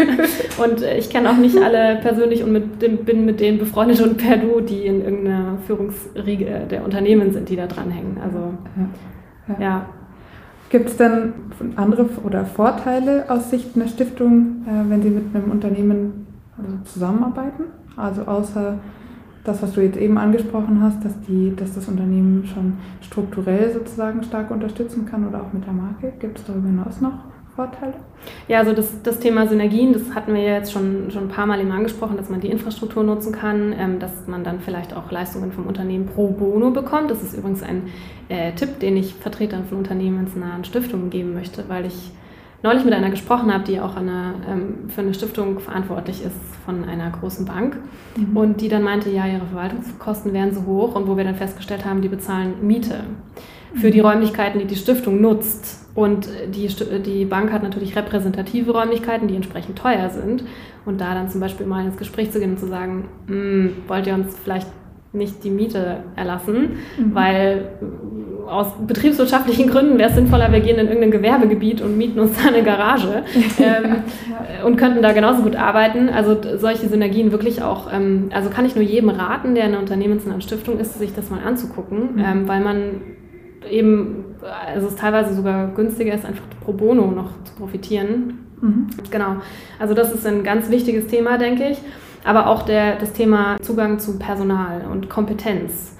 Und äh, ich kenne auch nicht alle persönlich und mit dem, bin mit denen befreundet und per Du, die in irgendeiner Führungsriege der Unternehmen sind, die da dranhängen. Also ja. ja. ja. Gibt es denn andere oder Vorteile aus Sicht einer Stiftung, äh, wenn Sie mit einem Unternehmen also zusammenarbeiten? Also außer das, was du jetzt eben angesprochen hast, dass, die, dass das Unternehmen schon strukturell sozusagen stark unterstützen kann oder auch mit der Marke. Gibt es darüber hinaus noch Vorteile? Ja, also das, das Thema Synergien, das hatten wir jetzt schon, schon ein paar Mal eben angesprochen, dass man die Infrastruktur nutzen kann, ähm, dass man dann vielleicht auch Leistungen vom Unternehmen pro bono bekommt. Das ist übrigens ein äh, Tipp, den ich Vertretern von unternehmensnahen Stiftungen geben möchte, weil ich neulich mit einer gesprochen habe, die auch eine, ähm, für eine Stiftung verantwortlich ist von einer großen Bank mhm. und die dann meinte, ja, ihre Verwaltungskosten wären so hoch und wo wir dann festgestellt haben, die bezahlen Miete für die mhm. Räumlichkeiten, die die Stiftung nutzt. Und die, die Bank hat natürlich repräsentative Räumlichkeiten, die entsprechend teuer sind. Und da dann zum Beispiel mal ins Gespräch zu gehen und zu sagen, hm, wollt ihr uns vielleicht nicht die Miete erlassen, mhm. weil aus betriebswirtschaftlichen Gründen wäre es sinnvoller, wir gehen in irgendein Gewerbegebiet und mieten uns da eine Garage <laughs> ähm, ja. und könnten da genauso gut arbeiten. Also solche Synergien wirklich auch, ähm, also kann ich nur jedem raten, der in einer unternehmensnahen Stiftung ist, sich das mal anzugucken, mhm. ähm, weil man eben, also es teilweise sogar günstiger ist, einfach pro bono noch zu profitieren. Mhm. Genau, also das ist ein ganz wichtiges Thema, denke ich. Aber auch der, das Thema Zugang zu Personal und Kompetenz.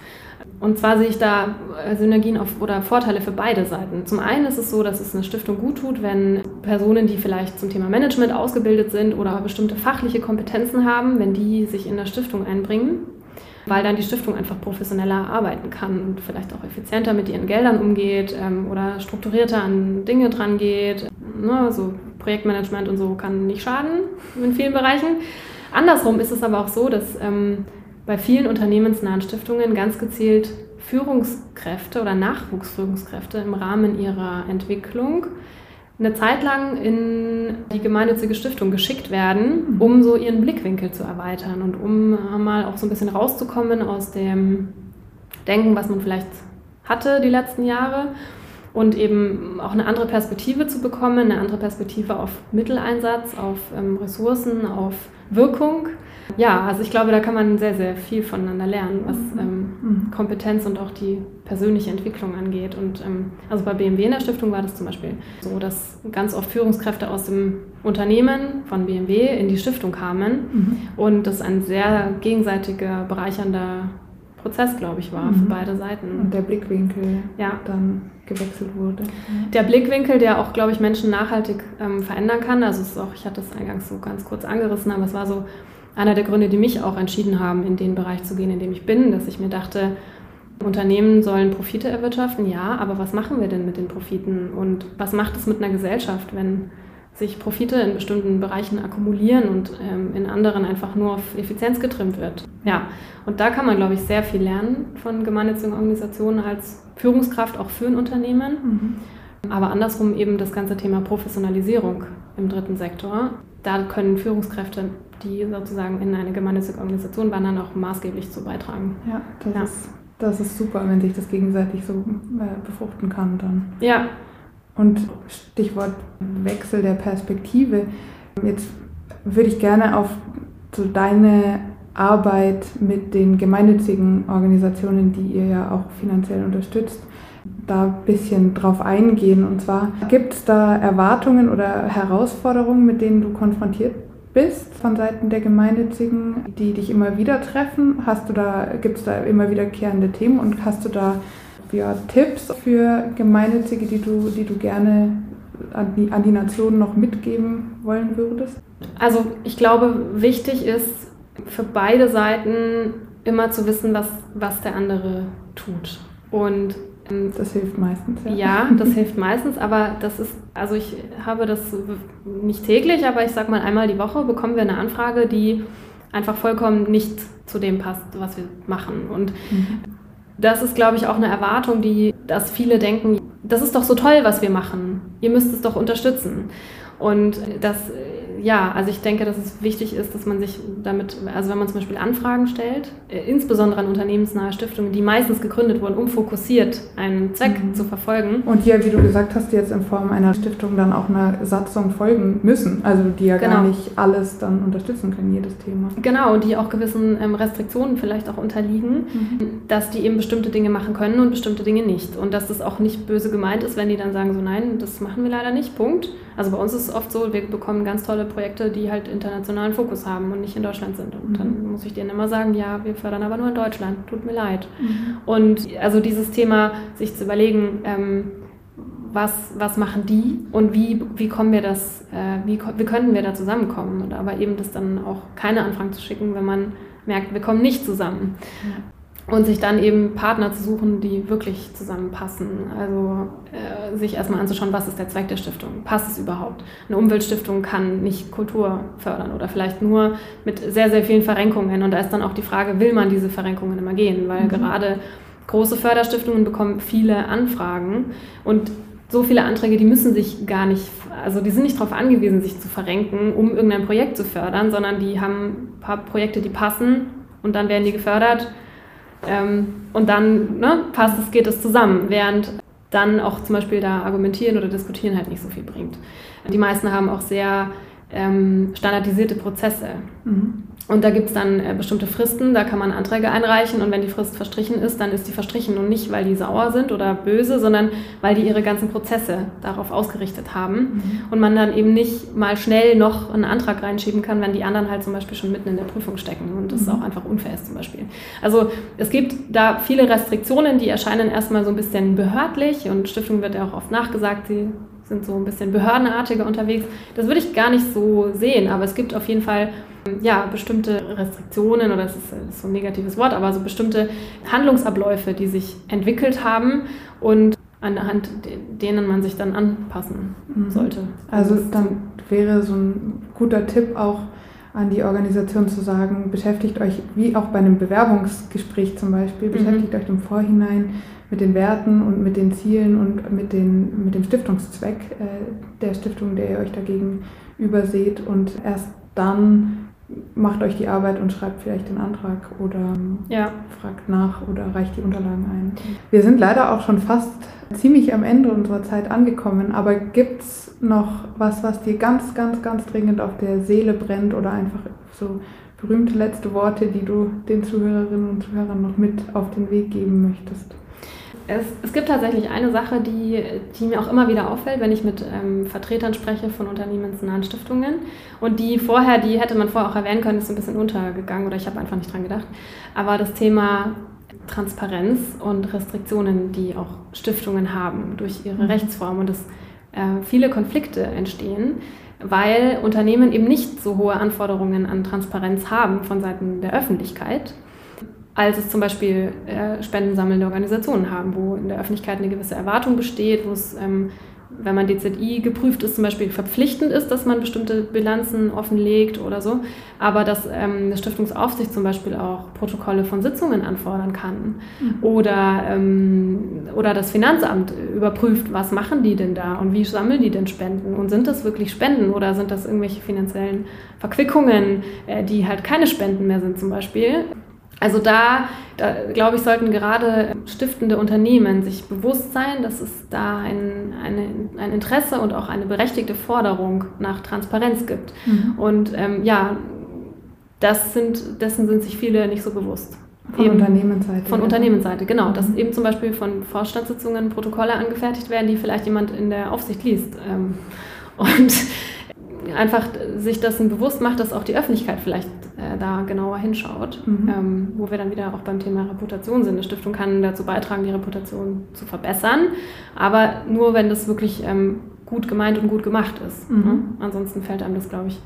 Und zwar sehe ich da äh, Synergien auf, oder Vorteile für beide Seiten. Zum einen ist es so, dass es eine Stiftung gut tut, wenn Personen, die vielleicht zum Thema Management ausgebildet sind oder bestimmte fachliche Kompetenzen haben, wenn die sich in der Stiftung einbringen, weil dann die Stiftung einfach professioneller arbeiten kann und vielleicht auch effizienter mit ihren Geldern umgeht ähm, oder strukturierter an Dinge dran geht. Ne, so Projektmanagement und so kann nicht schaden in vielen Bereichen. Andersrum ist es aber auch so, dass ähm, bei vielen unternehmensnahen Stiftungen ganz gezielt Führungskräfte oder Nachwuchsführungskräfte im Rahmen ihrer Entwicklung eine Zeit lang in die gemeinnützige Stiftung geschickt werden, um so ihren Blickwinkel zu erweitern und um mal auch so ein bisschen rauszukommen aus dem Denken, was man vielleicht hatte die letzten Jahre und eben auch eine andere Perspektive zu bekommen, eine andere Perspektive auf Mitteleinsatz, auf ähm, Ressourcen, auf Wirkung. Ja, also ich glaube, da kann man sehr, sehr viel voneinander lernen, was mhm. ähm, mhm. Kompetenz und auch die persönliche Entwicklung angeht. Und ähm, also bei BMW in der Stiftung war das zum Beispiel so, dass ganz oft Führungskräfte aus dem Unternehmen von BMW in die Stiftung kamen mhm. und das ein sehr gegenseitiger, bereichernder Prozess, glaube ich, war mhm. für beide Seiten. Und der Blickwinkel ja. dann gewechselt wurde. Der Blickwinkel, der auch, glaube ich, Menschen nachhaltig ähm, verändern kann. Also es ist auch, ich hatte das eingangs so ganz kurz angerissen, aber es war so einer der Gründe, die mich auch entschieden haben, in den Bereich zu gehen, in dem ich bin, dass ich mir dachte, Unternehmen sollen Profite erwirtschaften, ja, aber was machen wir denn mit den Profiten und was macht es mit einer Gesellschaft, wenn sich Profite in bestimmten Bereichen akkumulieren und ähm, in anderen einfach nur auf Effizienz getrimmt wird. Ja, und da kann man, glaube ich, sehr viel lernen von gemeinnützigen Organisationen als Führungskraft auch für ein Unternehmen. Mhm. Aber andersrum eben das ganze Thema Professionalisierung im dritten Sektor. Da können Führungskräfte, die sozusagen in eine gemeinnützige Organisation wandern, auch maßgeblich zu beitragen. Ja, das, ja. Ist, das ist super, wenn sich das gegenseitig so äh, befruchten kann dann. Ja, und Stichwort Wechsel der Perspektive. Jetzt würde ich gerne auf so deine Arbeit mit den gemeinnützigen Organisationen, die ihr ja auch finanziell unterstützt, da ein bisschen drauf eingehen. Und zwar, gibt es da Erwartungen oder Herausforderungen, mit denen du konfrontiert bist von Seiten der Gemeinnützigen, die dich immer wieder treffen? Hast du da, gibt es da immer wiederkehrende Themen und hast du da ja, Tipps für Gemeinnützige, die du, die du gerne an die, an die Nation noch mitgeben wollen würdest? Also ich glaube, wichtig ist für beide Seiten immer zu wissen, was, was der andere tut. Und das hilft meistens. Ja. ja, das hilft meistens, aber das ist, also ich habe das nicht täglich, aber ich sag mal einmal die Woche bekommen wir eine Anfrage, die einfach vollkommen nicht zu dem passt, was wir machen. Und mhm das ist, glaube ich, auch eine Erwartung, die, dass viele denken, das ist doch so toll, was wir machen. Ihr müsst es doch unterstützen. Und das ja, also ich denke, dass es wichtig ist, dass man sich damit, also wenn man zum Beispiel Anfragen stellt, insbesondere an unternehmensnahe Stiftungen, die meistens gegründet wurden, um fokussiert einen Zweck mhm. zu verfolgen. Und die ja, wie du gesagt hast, jetzt in Form einer Stiftung dann auch einer Satzung folgen müssen, also die ja genau. gar nicht alles dann unterstützen können, jedes Thema. Genau, und die auch gewissen ähm, Restriktionen vielleicht auch unterliegen, mhm. dass die eben bestimmte Dinge machen können und bestimmte Dinge nicht. Und dass das auch nicht böse gemeint ist, wenn die dann sagen, so nein, das machen wir leider nicht, Punkt. Also bei uns ist es oft so, wir bekommen ganz tolle Projekte, die halt internationalen Fokus haben und nicht in Deutschland sind. Und mhm. dann muss ich denen immer sagen, ja, wir fördern aber nur in Deutschland, tut mir leid. Mhm. Und also dieses Thema, sich zu überlegen, ähm, was, was machen die und wie, wie kommen wir das, äh, wie, wie könnten wir da zusammenkommen? Und aber eben das dann auch keine Anfragen zu schicken, wenn man merkt, wir kommen nicht zusammen. Ja und sich dann eben Partner zu suchen, die wirklich zusammenpassen. Also äh, sich erstmal anzuschauen, was ist der Zweck der Stiftung? Passt es überhaupt? Eine Umweltstiftung kann nicht Kultur fördern oder vielleicht nur mit sehr, sehr vielen Verrenkungen. Und da ist dann auch die Frage, will man diese Verrenkungen immer gehen? Weil mhm. gerade große Förderstiftungen bekommen viele Anfragen und so viele Anträge, die müssen sich gar nicht, also die sind nicht darauf angewiesen, sich zu verrenken, um irgendein Projekt zu fördern, sondern die haben ein paar Projekte, die passen und dann werden die gefördert Ähm, und dann ne, passt es, geht es zusammen, während dann auch zum Beispiel da argumentieren oder diskutieren halt nicht so viel bringt. Die meisten haben auch sehr ähm, standardisierte Prozesse. Mhm. Und da gibt es dann äh, bestimmte Fristen, da kann man Anträge einreichen und wenn die Frist verstrichen ist, dann ist die verstrichen und nicht, weil die sauer sind oder böse, sondern weil die ihre ganzen Prozesse darauf ausgerichtet haben mhm. und man dann eben nicht mal schnell noch einen Antrag reinschieben kann, wenn die anderen halt zum Beispiel schon mitten in der Prüfung stecken und das mhm. auch einfach unfair ist zum Beispiel. Also es gibt da viele Restriktionen, die erscheinen erstmal so ein bisschen behördlich und Stiftung wird ja auch oft nachgesagt, sie sind so ein bisschen behördenartiger unterwegs. Das würde ich gar nicht so sehen, aber es gibt auf jeden Fall ja, bestimmte Restriktionen, oder das ist, das ist so ein negatives Wort, aber so bestimmte Handlungsabläufe, die sich entwickelt haben und anhand denen man sich dann anpassen mhm. sollte. Also dann wäre so ein guter Tipp auch an die Organisation zu sagen, beschäftigt euch, wie auch bei einem Bewerbungsgespräch zum Beispiel, mhm. beschäftigt euch im Vorhinein mit den Werten und mit den Zielen und mit, den, mit dem Stiftungszweck äh, der Stiftung, der ihr euch dagegen überseht und erst dann macht euch die Arbeit und schreibt vielleicht den Antrag oder ja. fragt nach oder reicht die Unterlagen ein. Wir sind leider auch schon fast ziemlich am Ende unserer Zeit angekommen, aber gibt es noch was, was dir ganz, ganz, ganz dringend auf der Seele brennt oder einfach so berühmte letzte Worte, die du den Zuhörerinnen und Zuhörern noch mit auf den Weg geben möchtest? Es, es, gibt tatsächlich eine Sache, die, die mir auch immer wieder auffällt, wenn ich mit ähm, Vertretern spreche von unternehmensnahen Stiftungen. Und die vorher, die hätte man vorher auch erwähnen können, ist ein bisschen untergegangen oder ich habe einfach nicht dran gedacht. Aber das Thema Transparenz und Restriktionen, die auch Stiftungen haben durch ihre mhm. Rechtsform und dass äh, viele Konflikte entstehen, weil Unternehmen eben nicht so hohe Anforderungen an Transparenz haben von Seiten der Öffentlichkeit als es zum Beispiel äh, spendensammelnde Organisationen haben, wo in der Öffentlichkeit eine gewisse Erwartung besteht, wo es, ähm, wenn man DZI geprüft ist, zum Beispiel verpflichtend ist, dass man bestimmte Bilanzen offenlegt oder so, aber dass ähm, eine Stiftungsaufsicht zum Beispiel auch Protokolle von Sitzungen anfordern kann mhm. oder, ähm, oder das Finanzamt überprüft, was machen die denn da und wie sammeln die denn Spenden und sind das wirklich Spenden oder sind das irgendwelche finanziellen Verquickungen, äh, die halt keine Spenden mehr sind zum Beispiel. Also da, da glaube ich, sollten gerade stiftende Unternehmen sich bewusst sein, dass es da ein, eine, ein Interesse und auch eine berechtigte Forderung nach Transparenz gibt. Mhm. Und ähm, ja, das sind, dessen sind sich viele nicht so bewusst. Von eben, Unternehmensseite. Von ja. Unternehmensseite, genau. Mhm. Dass eben zum Beispiel von Vorstandssitzungen Protokolle angefertigt werden, die vielleicht jemand in der Aufsicht liest. Ähm, und einfach sich dessen bewusst macht, dass auch die Öffentlichkeit vielleicht äh, da genauer hinschaut, mhm. ähm, wo wir dann wieder auch beim Thema Reputation sind. Eine Stiftung kann dazu beitragen, die Reputation zu verbessern, aber nur, wenn das wirklich ähm, gut gemeint und gut gemacht ist. Mhm. Ne? Ansonsten fällt einem das, glaube ich,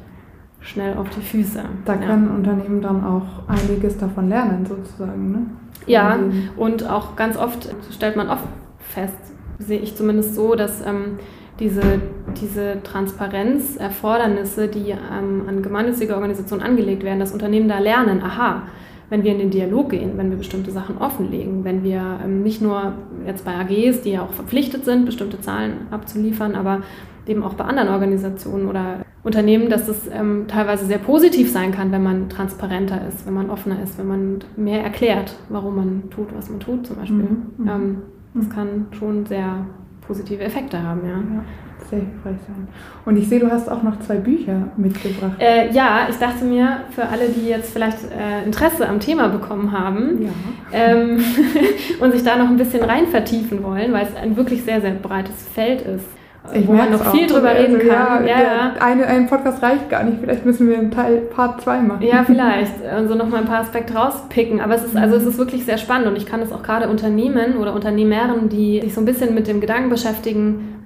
schnell auf die Füße. Da ja. können Unternehmen dann auch einiges davon lernen, sozusagen. Ne? Ja, und auch ganz oft stellt man oft fest, sehe ich zumindest so, dass ähm, diese, diese Transparenzerfordernisse, die ähm, an gemeinnützige Organisationen angelegt werden, dass Unternehmen da lernen, aha, wenn wir in den Dialog gehen, wenn wir bestimmte Sachen offenlegen, wenn wir ähm, nicht nur jetzt bei AGs, die ja auch verpflichtet sind, bestimmte Zahlen abzuliefern, aber eben auch bei anderen Organisationen oder Unternehmen, dass es ähm, teilweise sehr positiv sein kann, wenn man transparenter ist, wenn man offener ist, wenn man mehr erklärt, warum man tut, was man tut zum Beispiel. Mhm. mhm. Ähm, das kann schon sehr positive Effekte haben, ja. ja sehr hilfreich sein. Und ich sehe, du hast auch noch zwei Bücher mitgebracht. Äh, ja, ich dachte mir, für alle, die jetzt vielleicht äh, Interesse am Thema bekommen haben ja. ähm, <laughs> und sich da noch ein bisschen rein vertiefen wollen, weil es ein wirklich sehr, sehr breites Feld ist, ich wo man noch viel drüber also, reden kann. Ja, ja, Eine, ein Podcast reicht gar nicht. Vielleicht müssen wir einen Teil Part 2 machen. Ja, <laughs> vielleicht. Und so noch mal ein paar Aspekte rauspicken. Aber es ist, also es ist wirklich sehr spannend und ich kann es auch gerade Unternehmen oder Unternehmerinnen, die sich so ein bisschen mit dem Gedanken beschäftigen,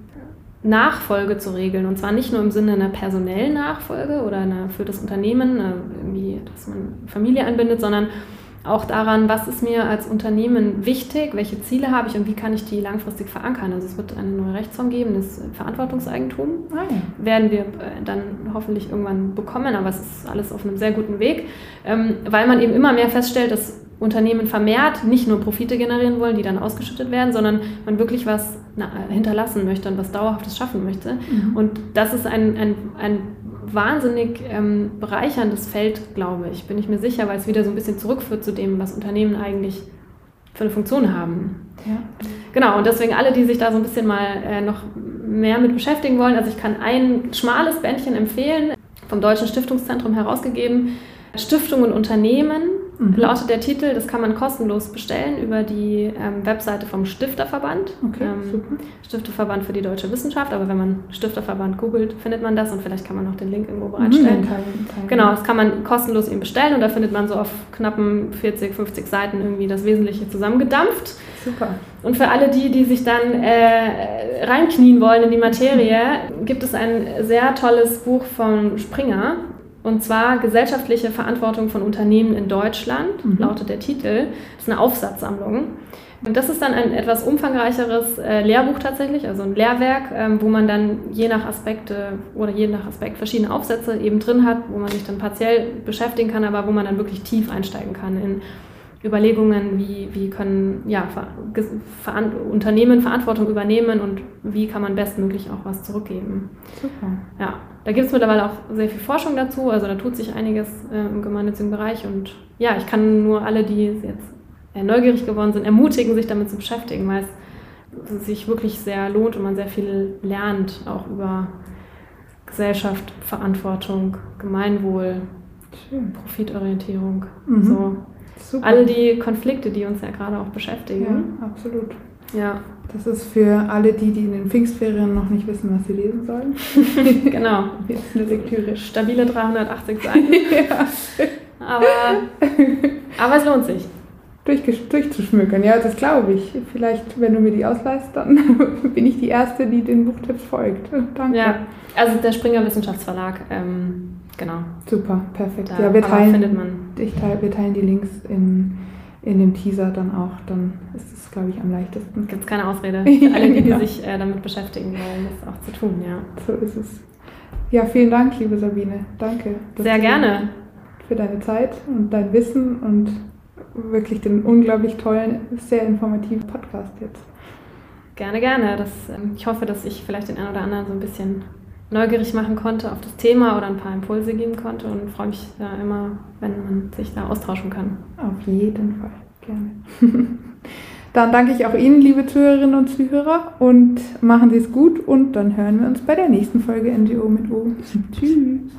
Nachfolge zu regeln. Und zwar nicht nur im Sinne einer personellen Nachfolge oder einer für das Unternehmen, äh, irgendwie, dass man Familie einbindet, sondern auch daran, was ist mir als Unternehmen wichtig, welche Ziele habe ich und wie kann ich die langfristig verankern. Also es wird eine neue Rechtsform geben, das Verantwortungseigentum. Ah, ja. Werden wir äh, dann hoffentlich irgendwann bekommen, aber es ist alles auf einem sehr guten Weg, ähm, weil man eben immer mehr feststellt, dass Unternehmen vermehrt nicht nur Profite generieren wollen, die dann ausgeschüttet werden, sondern man wirklich was hinterlassen möchte und was Dauerhaftes schaffen möchte. Mhm. Und das ist ein, ein, ein wahnsinnig ähm, bereicherndes Feld, glaube ich, bin ich mir sicher, weil es wieder so ein bisschen zurückführt zu dem, was Unternehmen eigentlich für eine Funktion haben. Ja. Genau, und deswegen alle, die sich da so ein bisschen mal äh, noch mehr mit beschäftigen wollen, also ich kann ein schmales Bändchen empfehlen, vom Deutschen Stiftungszentrum herausgegeben, Stiftung und Unternehmen mhm. lautet der Titel. Das kann man kostenlos bestellen über die ähm, Webseite vom Stifterverband. Okay, ähm, Stifterverband für die deutsche Wissenschaft. Aber wenn man Stifterverband googelt, findet man das und vielleicht kann man noch den Link irgendwo mhm, bereitstellen. Mhm, genau, das kann man kostenlos eben bestellen und da findet man so auf knappen 40, 50 Seiten irgendwie das Wesentliche zusammengedampft. Super. Und für alle die, die sich dann äh, reinknien wollen in die Materie, gibt es ein sehr tolles Buch von Springer, und zwar Gesellschaftliche Verantwortung von Unternehmen in Deutschland, mhm. lautet der Titel. Das ist eine Aufsatzsammlung. Und das ist dann ein etwas umfangreicheres äh, Lehrbuch tatsächlich, also ein Lehrwerk, ähm, wo man dann je nach Aspekte oder je nach Aspekt verschiedene Aufsätze eben drin hat, wo man sich dann partiell beschäftigen kann, aber wo man dann wirklich tief einsteigen kann in Überlegungen, wie, wie können ja, Ver Unternehmen Verantwortung übernehmen und wie kann man bestmöglich auch was zurückgeben. Super. Ja, da gibt es mittlerweile auch sehr viel Forschung dazu, also da tut sich einiges äh, im gemeinnützigen Bereich und ja, ich kann nur alle, die jetzt neugierig geworden sind, ermutigen, sich damit zu beschäftigen, weil es sich wirklich sehr lohnt und man sehr viel lernt, auch über Gesellschaft, Verantwortung, Gemeinwohl, Schön. Profitorientierung. Mhm. So. Super. All die Konflikte, die uns ja gerade auch beschäftigen. Ja, absolut. Ja. Das ist für alle die, die in den Pfingstferien noch nicht wissen, was sie lesen sollen. <laughs> genau. <laughs> Jetzt eine Lektüre. Stabile 380 <laughs> Seiten. ja. Aber, aber es lohnt sich. Durch, durchzuschmökern, ja, das glaube ich. Vielleicht, wenn du mir die ausleihst, dann <laughs> bin ich die Erste, die den Buchtipps folgt. Danke. Ja, also der Springer Wissenschaftsverlag, ähm, genau. Super, perfekt. Da, ja, wir teilen, findet man. Ich teile, wir teilen die Links in in dem Teaser dann auch, dann ist es, glaube ich, am leichtesten. Gibt es keine Ausrede <laughs> für alle, die, die sich äh, damit beschäftigen wollen, das auch zu tun, ja. So ist es. Ja, vielen Dank, liebe Sabine. Danke. Sehr gerne. Für deine Zeit und dein Wissen und wirklich den unglaublich tollen, sehr informativen Podcast jetzt. Gerne, gerne. Das, ähm, ich hoffe, dass ich vielleicht den einen oder anderen so ein bisschen neugierig machen konnte auf das Thema oder ein paar Impulse geben konnte und freue mich da immer, wenn man sich da austauschen kann. Auf jeden Fall, gerne. <laughs> Dann danke ich auch Ihnen, liebe Zuhörerinnen und Zuhörer, und machen Sie es gut und dann hören wir uns bei der nächsten Folge NGO mit O. Tschüss.